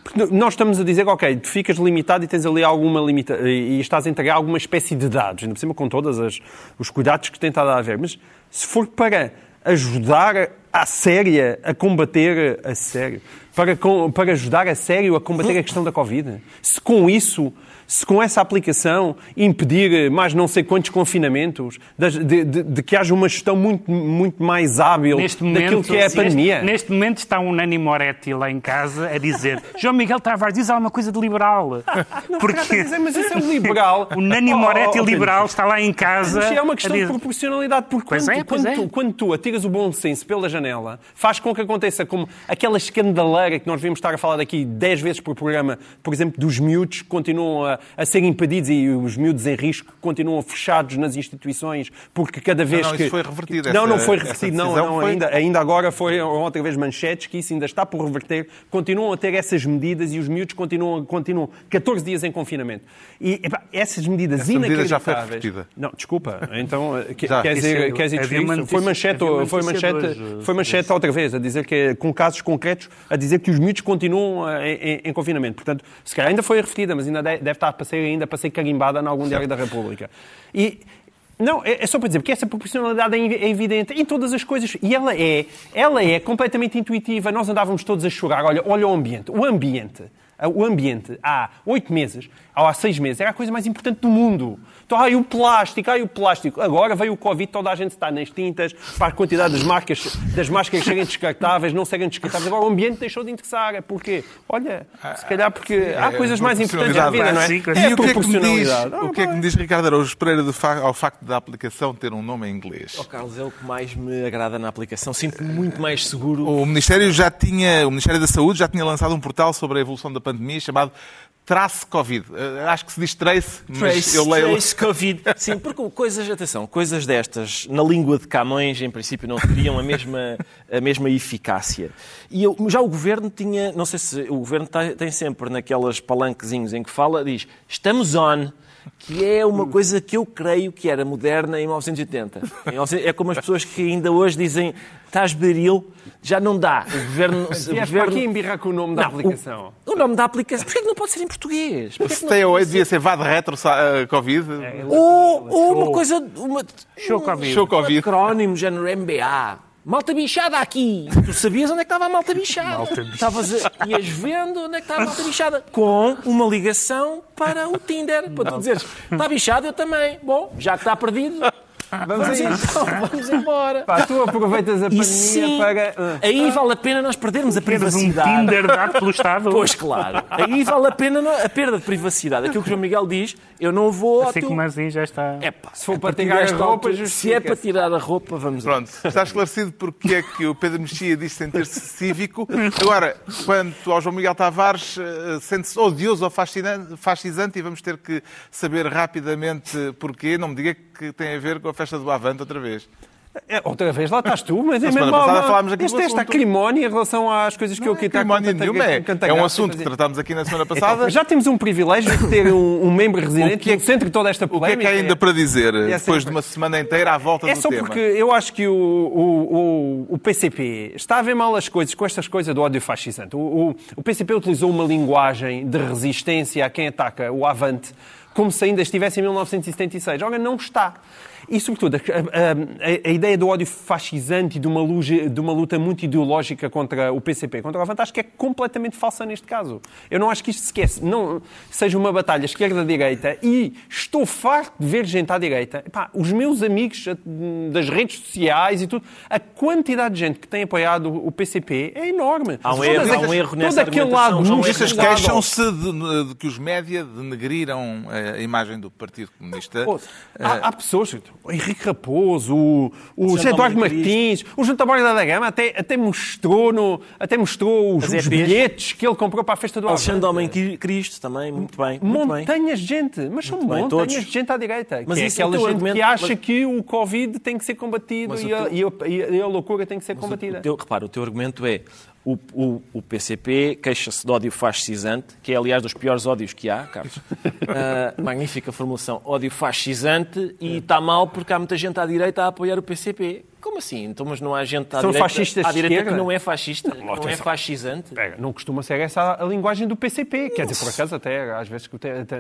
Porque nós estamos a dizer, ok, tu ficas limitado e tens ali alguma limita e estás a entregar alguma espécie de dados, ainda por cima com todos os cuidados que tenta dar a ver. Mas se for para ajudar a séria a combater a sério, para, para ajudar a sério a combater a questão da Covid, se com isso se com essa aplicação impedir mais não sei quantos confinamentos, de, de, de que haja uma gestão muito, muito mais hábil neste daquilo que é a pandemia. Neste momento está um Nani Moretti lá em casa a dizer João Miguel Tavares diz alguma coisa de liberal. Não, porque... Dizer, mas isso é um liberal. o Nani Moretti oh, oh, liberal está lá em casa. Mas é uma questão de proporcionalidade, porque quando, é, quando, é. tu, quando tu atiras o bom senso pela janela, faz com que aconteça como aquela escandaleira que nós devíamos estar a falar daqui 10 vezes por programa, por exemplo, dos miúdos que continuam a, a ser impedidos e os miúdos em risco continuam fechados nas instituições porque cada vez não, que... isso foi revertido, Não, essa- não foi revertido, não, não foi- ainda, ainda agora foi outra vez manchetes que isso ainda está por reverter. Continuam a ter essas medidas e os miúdos continuam, continuam 14 dias em confinamento. E epá, essas medidas Essa medida já foi inacreditáveis... revertida. Não, desculpa. Então, eh, que- quer dizer, é- quer dizer havia uma isso? Foi manchete, uma foi manchete, hoje, foi manchete outra vez, a dizer que com casos concretos, a dizer que os miúdos continuam eh, em, em- em confinamento. Portanto, se calhar ainda foi revertida, mas ainda de- deve estar para ser, ainda para ser carimbada em algum diário da República. E não, é é só para dizer, porque essa proporcionalidade é é evidente em todas as coisas. E ela é, ela é completamente intuitiva. Nós andávamos todos a chorar. Olha, olha o ambiente. O ambiente, o ambiente há oito meses, há seis meses, era a coisa mais importante do mundo. Então, ai, o plástico, ai, o plástico. Agora veio o Covid, toda a gente está nas tintas, para a quantidade das marcas, das máscaras serem descartáveis, não serem descartáveis. Agora o ambiente deixou de interessar. Porquê? Olha, se calhar porque há coisas mais importantes na vida, não é? E É o que é que me diz, proporcionalidade. o que é que me diz Ricardo Araújo Pereira ao facto da aplicação ter um nome em inglês? Oh, Carlos, é o que mais me agrada na aplicação. Sinto-me muito mais seguro. O Ministério já tinha, o Ministério da Saúde já tinha lançado um portal sobre a evolução da pandemia chamado Trace Covid. Eh, Acho que se diz Trace, mas Trace, eu leio. trace Covid. Sim, porque coisas, atenção, coisas destas, na língua de Camões, em princípio, não teriam a mesma, a mesma eficácia. E eu- já o governo tinha, não sei se o governo tem, tem sempre naquelas palanquezinhos em que fala, diz estamos on. Que é uma coisa que eu creio que era moderna em 1980. Em 1900 É como as pessoas que ainda hoje dizem estás beril, já não dá. O governo. o governo- aqui embirrar com o nome da Não, aplicação. O, o nome da aplicação. Porquê que não pode ser em português? Porquê Stay pode away ser- devia ser VAD Retro eh, Covid. ou, ou uma coisa. Uma, Show um- Covid. Show Covid. Um acrónimo, género MBA. Malta bichada aqui. Tu sabias onde é que estava a malta bichada. Malta bichada. Estavas a, ias vendo onde é que estava a malta bichada. Com uma ligação para o Tinder. Para tu dizeres, está bichado, eu também. Bom, já que está perdido, vamos, então, vamos embora. Pá, tu aproveitas a E pandemia sim, para... Ah. aí vale a pena nós perdermos a Teres um privacidade. Tinder dado pelo Estado. Pois claro. Aí vale a pena a perda de privacidade. Aquilo que o João Miguel diz, eu não vou Assim como assim já está. É pá, Se for a para tirar a roupa, altura, Se é para tirar a roupa, vamos lá. Pronto, está esclarecido porque é que o Pedro Mexia diz sentir-se cívico. Agora, quanto ao João Miguel Tavares, eh, sente-se odioso ou fascinante- fascisante e vamos ter que saber rapidamente porquê. Não me diga que tem a ver com a festa do Avante outra vez. É, outra vez, lá estás tu, mas é mesmo... passada falámos aqui Este do esta acrimónia em relação às coisas que eu Não é aqui acrimónia nenhuma, é, é um assunto que tratámos aqui na semana passada. Já temos um privilégio de ter um, um membro residente que é no centro de toda esta O que é polémica. que há ainda para dizer, É depois de uma semana inteira à volta É do só tema? porque eu acho que o, o, o, o PCP está a ver mal as coisas com estas coisas do ódio fascisante. O, o, o PCP utilizou uma linguagem de resistência a quem ataca o Avante como se ainda estivesse em 1976. Ora, não está. E, sobretudo, a, a- a- a ideia do ódio fascisante e de uma, luta, de uma luta muito ideológica contra o PCP, contra o Avante, acho que é completamente falsa neste caso. Eu não acho que isto se esquece. Não seja uma batalha esquerda-direita e estou farto de ver gente à direita. Epá, os meus amigos eh, das redes sociais e tudo, a quantidade de gente que tem apoiado o PCP é enorme. Há um erro- há um aquelas- erro nessa Todo aquele lado Os juristas musculado. queixam-se de, de que os média denegriram a imagem do Partido Comunista. Pô, Há, há pessoas, o Henrique Raposo, o, o José Eduardo de Martins, o João Taborda da Gama até, até mostrou, no, até mostrou os, As os bilhetes que ele comprou para a festa do Alexandre Avante. Homem Cri- Cristo também, muito bem. Muito. Montanhas de gente, mas são Muito bem, montanhas todos. de gente à direita. Mas que é isso é aquela gente argumento, que acha mas- que o Covid tem que ser combatido Mas e a, teu- a- e a- e a loucura tem que ser combatida. O teu, repara, o teu argumento é o, o, o PCP queixa-se de ódio fascisante, que é, aliás, dos piores ódios que há, Carlos. Ah, magnífica formulação. Ódio fascisante e está mal porque há muita gente à direita a apoiar o PCP. Como assim? Então, mas não há gente à São direita, fascistas à direita que não é fascista, não, é fascisante? Pega, não costuma ser essa a linguagem do PCP. Quer dizer, por acaso, até às vezes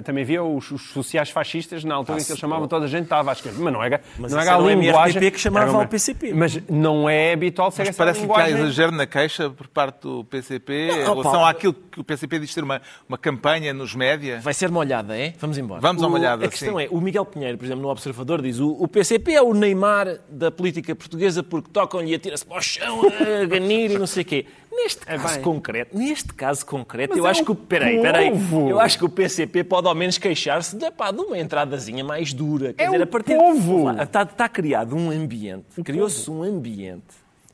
também via os, os sociais fascistas na altura em que eles chamavam toda a gente estava à esquerda. Mas não era, Mas não era a linguagem. MRTP que chamava uma- ao PCP. Mas não é habitual ser Mas essa parece que há linguagem. exagero na queixa por parte do PCP em Não, relação Paulo. àquilo que o PCP diz ser uma, uma campanha nos média. Vai ser molhada, é? Vamos embora. Vamos O- molhada, A questão sim. é, o Miguel Pinheiro, por exemplo, no Observador, diz o, o PCP é o Neymar da política portuguesa porque tocam-lhe e atira-se para o chão, a ganir e não sei o quê. Neste caso bem. concreto, neste caso concreto, Mas eu é acho o que o peraí, peraí, eu acho que o PCP pode ao menos queixar-se de, pá, de uma entradazinha mais dura. Quer É dizer, o a partir povo. está, está criado um ambiente, criou-se um ambiente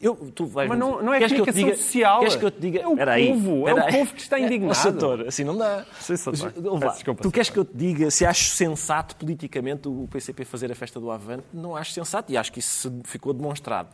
Eu, tu vais Mas não- não é queres que eu te comunicação diga- social. Queres que eu te diga? É o Espera aí, povo, é o povo que está indignado. Ó, Sator, assim não dá. Sim, lá, Peço desculpa, tu queres que eu te diga se acho sensato politicamente o PCP fazer a festa do Avante? Não acho sensato e acho que isso ficou demonstrado.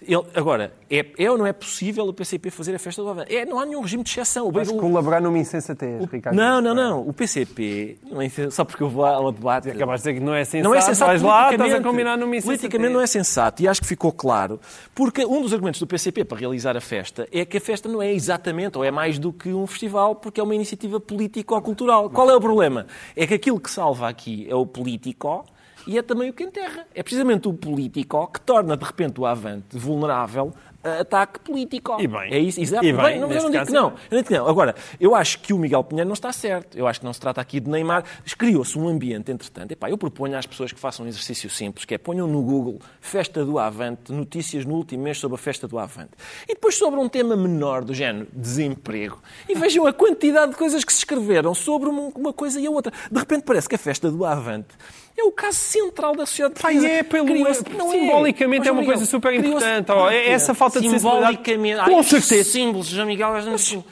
Ele- agora, é, é ou não é possível o PCP fazer a festa do Avante? É, não há nenhum regime de exceção. O o- colaborar numa insensatez, Ricardo. não, não, não. O PCP, não é só porque eu vou ao debate. Acabaste de dizer que não é sensato. Não é sensato Vais lá, estás a combinar numa insensatez. Politicamente não é sensato e acho que ficou claro, porque um dos argumentos do PCP para realizar a festa é que a festa não é exatamente ou é mais do que um festival, porque é uma iniciativa político-cultural. Qual é o problema? É que aquilo que salva aqui é o político e é também o que enterra. É precisamente o político que torna de repente o Avante vulnerável ataque político. E bem. É isso, exato. E bem, não, eu neste não digo que não. é. Eu não digo que não. Agora, eu acho que o Miguel Pinheiro não está certo. Eu acho que não se trata aqui de Neymar. Criou-se um ambiente, entretanto. Epá, eu proponho às pessoas que façam um exercício simples, que é ponham no Google Festa do Avante, notícias no último mês sobre a Festa do Avante. E depois sobre um tema menor do género desemprego. E vejam a quantidade de coisas que se escreveram sobre uma uma coisa e a outra. De repente parece que a Festa do Avante é o caso central da sociedade portuguesa. e é pelo- não simbolicamente é uma coisa super importante. Ó, é essa falta de sensibilidade. Simbolicamente. Com certeza. Símbolos, João Miguel.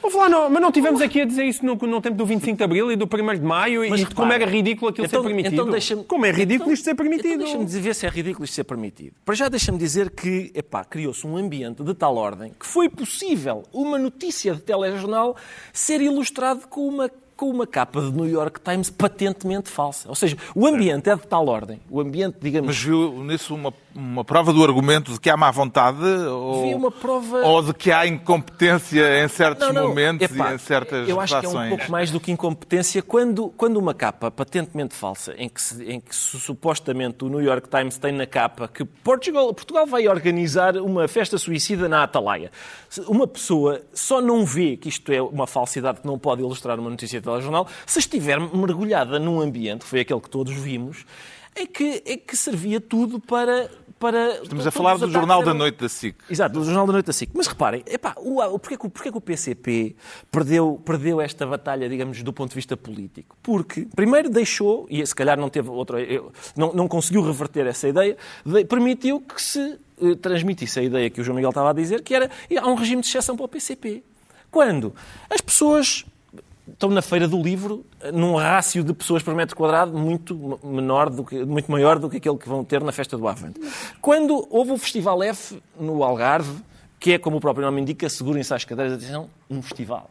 Ouve lá, não, mas não tivemos aqui a dizer isso no, no tempo do 25 de Abril e do 1 de Maio e Mas como repara, era ridículo aquilo então- ser permitido. então deixa-me- como é ridículo então- isto ser Então permitido. deixa-me dizer se é ridículo isto ser permitido. Para já deixa-me dizer que epá, criou-se um ambiente de tal ordem que foi possível uma notícia de telejornal ser ilustrado com uma com uma capa de New York Times patentemente falsa. Ou seja, o ambiente é de tal ordem. O ambiente, digamos, Mas viu nisso uma, uma prova do argumento de que há má vontade? Ou, prova- ou de que há incompetência em certos Não, não. momentos Epá, e em certas Eu acho que é um pouco mais do que incompetência quando, quando uma capa patentemente falsa, em que, se- em que su- supostamente o New York Times tem na capa que Portugal, Portugal vai organizar uma festa suicida na Atalaia. Uma pessoa só não vê que isto é uma falsidade que não pode ilustrar uma notícia de telejornal se estiver mergulhada num ambiente, que foi aquele que todos vimos, em que, em que servia tudo para... para Estamos a falar do Jornal da Noite da SIC. Exato, do Jornal da Noite da SIC. Mas reparem, epá, o, porquê, que o- porquê que o PCP perdeu, perdeu esta batalha, digamos, do ponto de vista político? Porque, primeiro, deixou, e se calhar não teve outra, não, não conseguiu reverter essa ideia, de- permitiu que se eh, transmitisse a ideia que o João Miguel estava a dizer, que era há um regime de exceção para o PCP. Quando as pessoas estão na feira do livro num rácio de pessoas por metro quadrado muito menor do que, muito maior do que aquele que vão ter na festa do Avante. Quando houve o Festival F no Algarve, que é, como o próprio nome indica, segurem-se às cadeiras, atenção, um festival.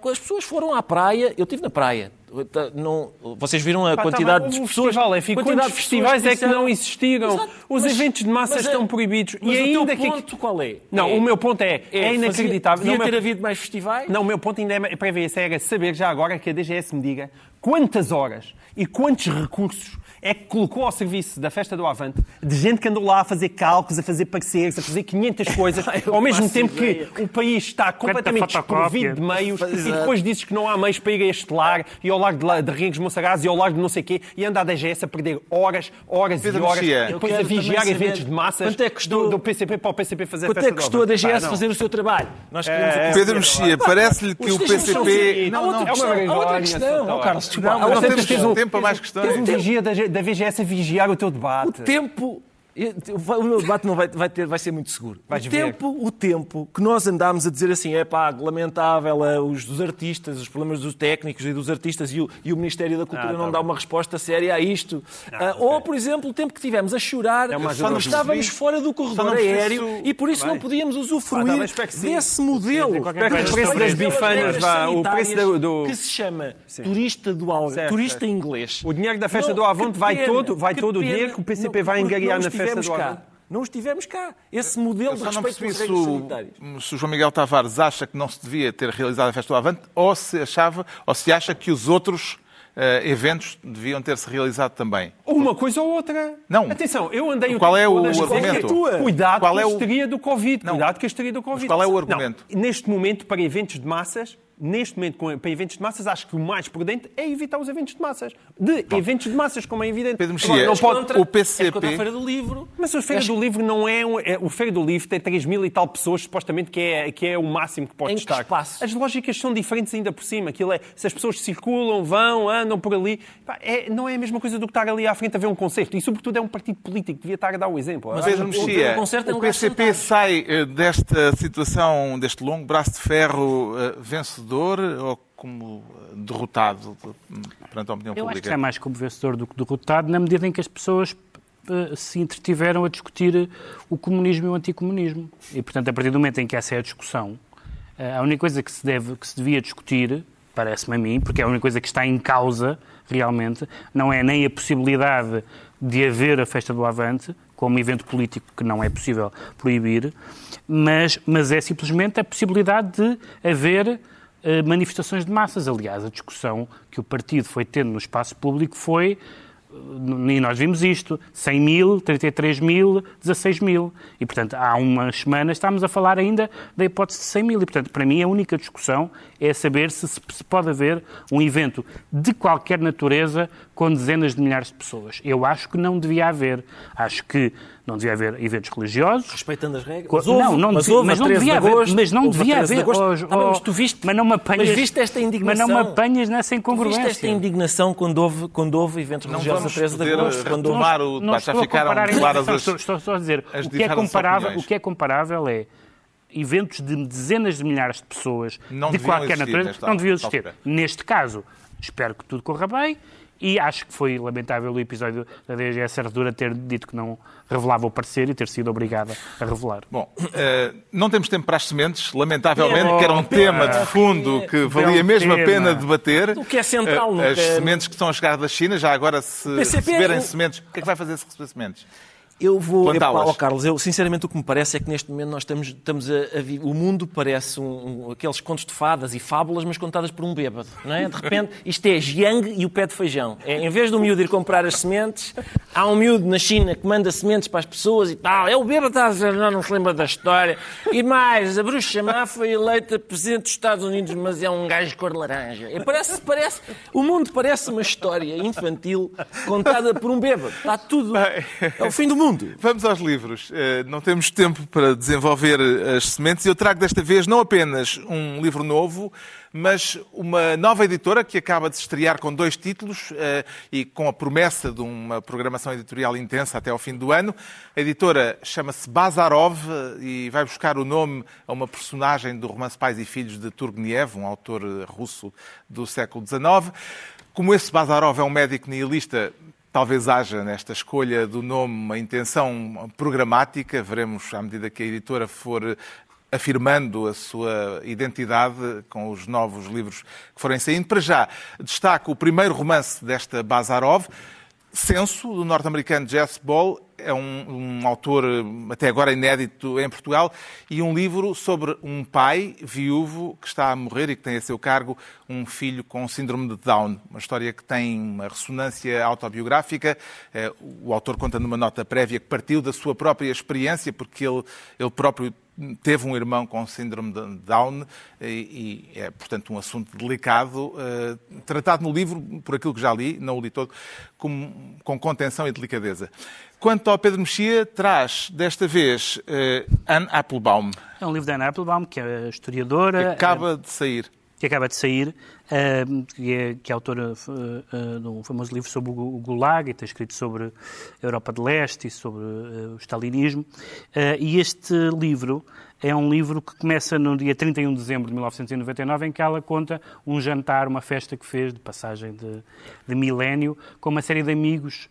Quando as pessoas foram à praia, eu estive na praia, Tá, não- vocês viram a Pá, quantidade tá de pessoas... Festival e quantidade de festivais é que não existiram? Exato, Os mas- eventos de massa mas é- estão proibidos. E o ainda teu que... ponto qual é? Não, É- o meu ponto é, é, fazia- inacreditável. Devia Não, o ter meu- havido mais festivais? Não, o meu ponto ainda é para ver era saber já agora que a DGS me diga quantas horas e quantos recursos é que colocou ao serviço da Festa do Avante de gente que andou lá a fazer cálculos, a fazer pareceres, a fazer 500 coisas, Eu ao mesmo tempo ideia. que o país está completamente desprovido de meios e Exato. depois dizes que não há meios para ir a este lar e ao largo de, de Rinhos Monsaraz e ao largo de não sei quê e anda a DGS a perder horas, horas Pedro e horas Mexia. e depois a vigiar eventos de massas quanto é que custou- do, do PCP para o PCP fazer a Quanto é Festa que do custou a. DGS Pá, não. fazer o seu trabalho? Nós É, o Pedro Mexia, parece-lhe que o PCP... seguir. Há outra é uma questão, há outra questão. Carlos. Não, não temos tempo para mais questões. Tens um vigia da, da VGS a vigiar o teu debate. O tempo. O meu debate não vai, vai, ter, vai ser muito seguro. Vais o, ver. tempo, o tempo que nós andámos a dizer assim, é pá, lamentável, é, os dos artistas, os problemas dos técnicos e dos artistas e o, e o Ministério da Cultura Ah, não tá dá bem. uma resposta séria a isto. Ah, ok. Ou, por exemplo, o tempo que tivemos a chorar É quando estávamos fora do não corredor aéreo se o- e por isso não podíamos Ah, usufruir tá bem, que sim. desse modelo. o preço das bifanas vá, o preço do, do- que se chama turista do Algarve, turista certo. inglês. O dinheiro da festa Não, do Avante vai todo- vai todo o dinheiro que o PCP Não, vai não na festa estivemos cá. Não estivemos cá. Esse modelo de não respeito pelas se regras o, sanitárias. se o João Miguel Tavares acha que não se devia ter realizado a festa do Avante ou se achava, ou se acha que os outros eh, eventos deviam ter-se realizado também. Uma coisa ou outra. Não. Atenção, eu andei Qual é o a argumento? que- Cuidado Qual com é a o- histeria do Covid. Não. Cuidado com a histeria do Covid. qual é o Não, argumento? neste momento, para eventos de massas, neste momento, com- para eventos de massas, acho que o mais prudente é evitar os eventos de massas. De eventos de massas, como é evidente. Pedro Agora, Mexia, não pode- contra- o PCP contra a Feira do Livro. Mas o Feira do Livro não é, um, é- O Feira do Livro tem 3 mil e tal pessoas, supostamente, que é, que é o máximo que pode Em que estar. espaço? As lógicas são diferentes ainda por cima. Aquilo é, se as pessoas circulam, vão, andam por ali, pá, é- não é a mesma coisa do que estar ali à frente a ver um concerto. E, sobretudo, é um partido político, devia estar a dar o exemplo. Mas Pedro o- que- Mexia, o é PCP sai eh, desta situação, deste longo braço de ferro, eh, vencedor ou como eh, derrotado de- perante a opinião Eu acho que pública? é mais como vencedor do que derrotado, na medida em que as pessoas eh, se entretiveram a discutir o comunismo e o anticomunismo. E, portanto, a partir do momento em que essa é a discussão, eh, a única coisa que se, deve, que se devia discutir, parece-me a mim, porque é a única coisa que está em causa, realmente, não é nem a possibilidade de haver a festa do Avante, como evento político que não é possível proibir, mas, mas é simplesmente a possibilidade de haver eh, manifestações de massas. Aliás, a discussão que o partido foi tendo no espaço público foi, eh, e nós vimos isto, 100 mil, 33 mil, 16 mil. E, portanto, há umas semanas estamos a falar ainda da hipótese de 100 mil. E, portanto, para mim, a única discussão é saber se, se pode haver um evento de qualquer natureza com dezenas de milhares de pessoas. Eu acho que não devia haver. Acho que não devia haver eventos religiosos, Respeitando as regras. Co- Mas não, não mas devia- mas não 13 de devia haver- agosto, mas não devia 13 de haver, oh, Tá bem, mas oh, tu viste, mas não me apanhas- mas viste esta Mas indignação. não me apanhas nessa Tu incongruência. viste esta indignação quando houve, quando houve eventos Não religiosos a 13 de agosto? Quando houve... retomar o Não debate. Já ficaram comparar claras as, estou, estou só a dizer, as o que, é comparável, o que é comparável é eventos de dezenas de milhares de pessoas Não de qualquer natureza não deviam existir. Neste caso, espero que tudo corra bem e acho que foi lamentável o episódio da DGS Ardura ter dito que não revelava o parecer e ter sido obrigada a revelar. Bom, eh, não temos tempo para as sementes, lamentavelmente, Pena, que era um pena, tema de fundo que valia mesmo a tema. pena debater. O que é central, não As sementes que estão a chegar da China, já agora se PCP, receberem o- sementes, o que é que vai fazer se receber sementes? Eu vou. Epá, ó, Carlos, eu sinceramente o que me parece é que neste momento nós estamos, estamos a, a O mundo parece um, um- aqueles contos de fadas e fábulas, mas contadas por um bêbado. Não é? De repente, isto é Jiang e o pé de feijão. É, em vez do miúdo ir comprar as sementes, há um miúdo na China que manda sementes para as pessoas e tal. É o bêbado está a dizer, não, não se lembra da história. E mais, a bruxa má foi eleita presidente dos Estados Unidos, mas é um gajo cor de laranja. Parece, parece, o mundo parece uma história infantil contada por um bêbado. Está tudo. É o fim do mundo. Vamos aos livros. Eh, Não temos tempo para desenvolver eh, as sementes. Eu trago desta vez não apenas um livro novo, mas uma nova editora que acaba de se estrear com dois títulos eh, e com a promessa de uma programação editorial intensa até ao fim do ano. A editora chama-se Bazarov e vai buscar o nome a uma personagem do romance Pais e Filhos de Turgniev, um autor russo do século XIX. Como esse Bazarov é um médico nihilista, Talvez haja nesta escolha do nome uma intenção programática, veremos à medida que a editora for afirmando a sua identidade com os novos livros que forem saindo. Para já, destaco o primeiro romance desta Bazarov, Censo, do norte-americano Jess Ball, é um, um autor eh, até agora inédito em Portugal, e um livro sobre um pai viúvo que está a morrer e que tem a seu cargo um filho com síndrome de Down. Uma história que tem uma ressonância autobiográfica. Eh, O autor conta numa nota prévia que partiu da sua própria experiência, porque ele, ele próprio teve um irmão com síndrome de Down e, e é, portanto, um assunto delicado, eh, tratado no livro, por aquilo que já li, não o li todo, com, com contenção e delicadeza. Quanto ao Pedro Mexia, traz desta vez eh, Anne Applebaum, É um livro da Anne Applebaum, que é historiadora. que acaba de sair. que acaba de sair, que, é, que é autora eh, eh, de um famoso livro sobre o Gu- o Gulag e tem escrito sobre a Europa de Leste e sobre eh, o stalinismo. E este livro é um livro que começa no dia 31 de dezembro de 1999, em que ela conta um jantar, uma festa que fez de passagem de, de milénio, com uma série de amigos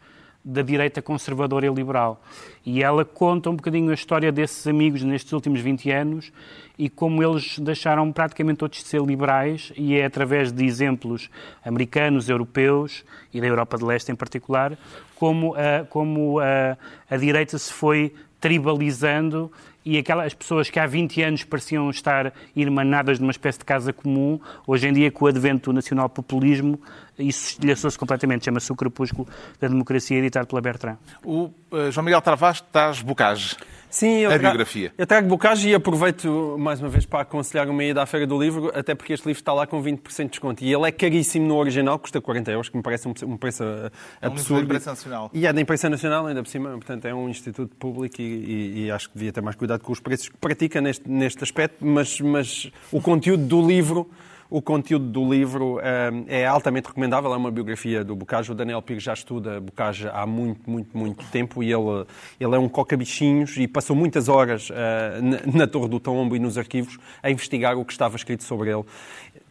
da direita conservadora e liberal. E ela conta um bocadinho a história desses amigos nestes últimos 20 anos e como eles deixaram praticamente todos de ser liberais e é através de exemplos americanos, europeus e da Europa de Leste em particular, como a, como a, a direita se foi tribalizando e aquelas pessoas que há 20 anos pareciam estar irmanadas numa espécie de casa comum, hoje em dia, com o advento do nacional-populismo, isso estilhaçou-se completamente. Chama-se O Crepúsculo da Democracia, editado pela Bertrand. O eh, João Miguel Travas está esbocage. Sim, eu a biografia. Eu trago Bocage e aproveito mais uma vez para aconselhar uma ida à Feira do Livro, até porque este livro está lá com 20% de desconto. E ele é caríssimo no original, custa 40 euros, que me parece um, um preço uh, É um absurdo. imprensa nacional. E é da imprensa nacional, ainda por cima, portanto é um instituto público e, e- e acho que devia ter mais cuidado com os preços que pratica neste, neste aspecto, mas, mas o conteúdo do livro. O conteúdo do livro eh, é altamente recomendável, é uma biografia do Bocage. O Daniel Pires já estuda Bocage há muito, muito, muito tempo e ele, ele é um coca-bichinhos e passou muitas horas eh, na, na Torre do Tombo e nos arquivos a investigar o que estava escrito sobre ele.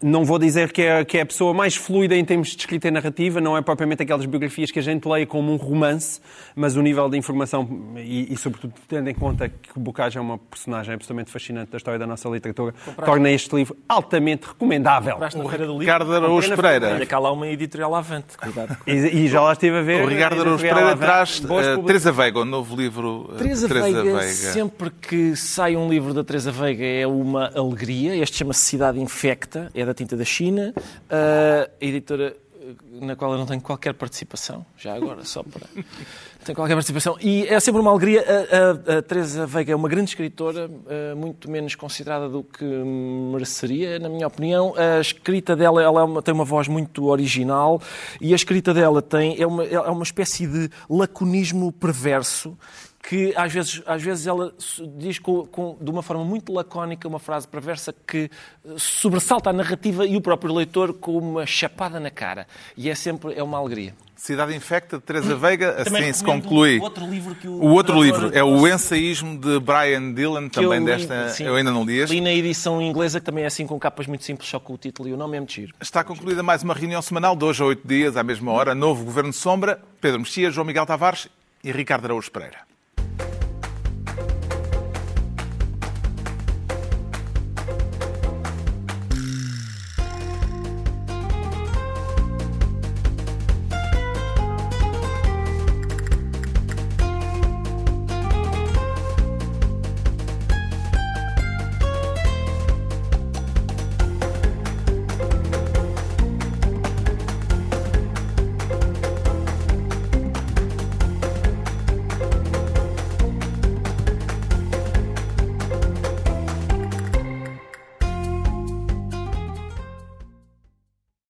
Não vou dizer que é, que é a pessoa mais fluida em termos de escrita e narrativa, não é propriamente aquelas biografias que a gente leia como um romance, mas o nível de informação, e, e sobretudo tendo em conta que o Bocage é uma personagem absolutamente fascinante da história da nossa literatura, torna este livro altamente recomendável. Compraste na Feira do Livro. Ricardo Araújo Pereira. Olha, cá lá uma editorial avante. Cuidado. E, e já lá estive a ver. O Ricardo Araújo Pereira traz publicações. Teresa Veiga, o novo livro eh, Teresa de Teresa Veiga, Veiga. sempre que sai um livro da Teresa Veiga é uma alegria. Este chama-se Cidade Infecta, é da tinta da China. A editora eh, na qual eu não tenho qualquer participação, já agora, só para. Tenho qualquer participação. E é sempre uma alegria. A, a- a Teresa Veiga é uma grande escritora, ah, muito menos considerada do que mereceria, na minha opinião. A escrita dela ela é uma- tem uma voz muito original e a escrita dela tem, é, uma, é uma espécie de laconismo perverso que às vezes, às vezes ela diz com, com- de uma forma muito lacónica uma frase perversa que eh, sobressalta a narrativa e o próprio leitor com uma chapada na cara. E é sempre é uma alegria. Cidade Infecta, de Teresa Veiga, Também assim se conclui. o outro livro que o O outro livro é o ensaísmo de Brian Dillon, que eu também li- desta. sim, Eu ainda não li este. Li na edição inglesa, que também é assim com capas muito simples, só com o título e o nome é muito giro. Está concluída mais uma reunião semanal de hoje a oito dias, à mesma hora. Novo Governo de Sombra, Pedro Mexia, João Miguel Tavares e Ricardo Araújo Pereira.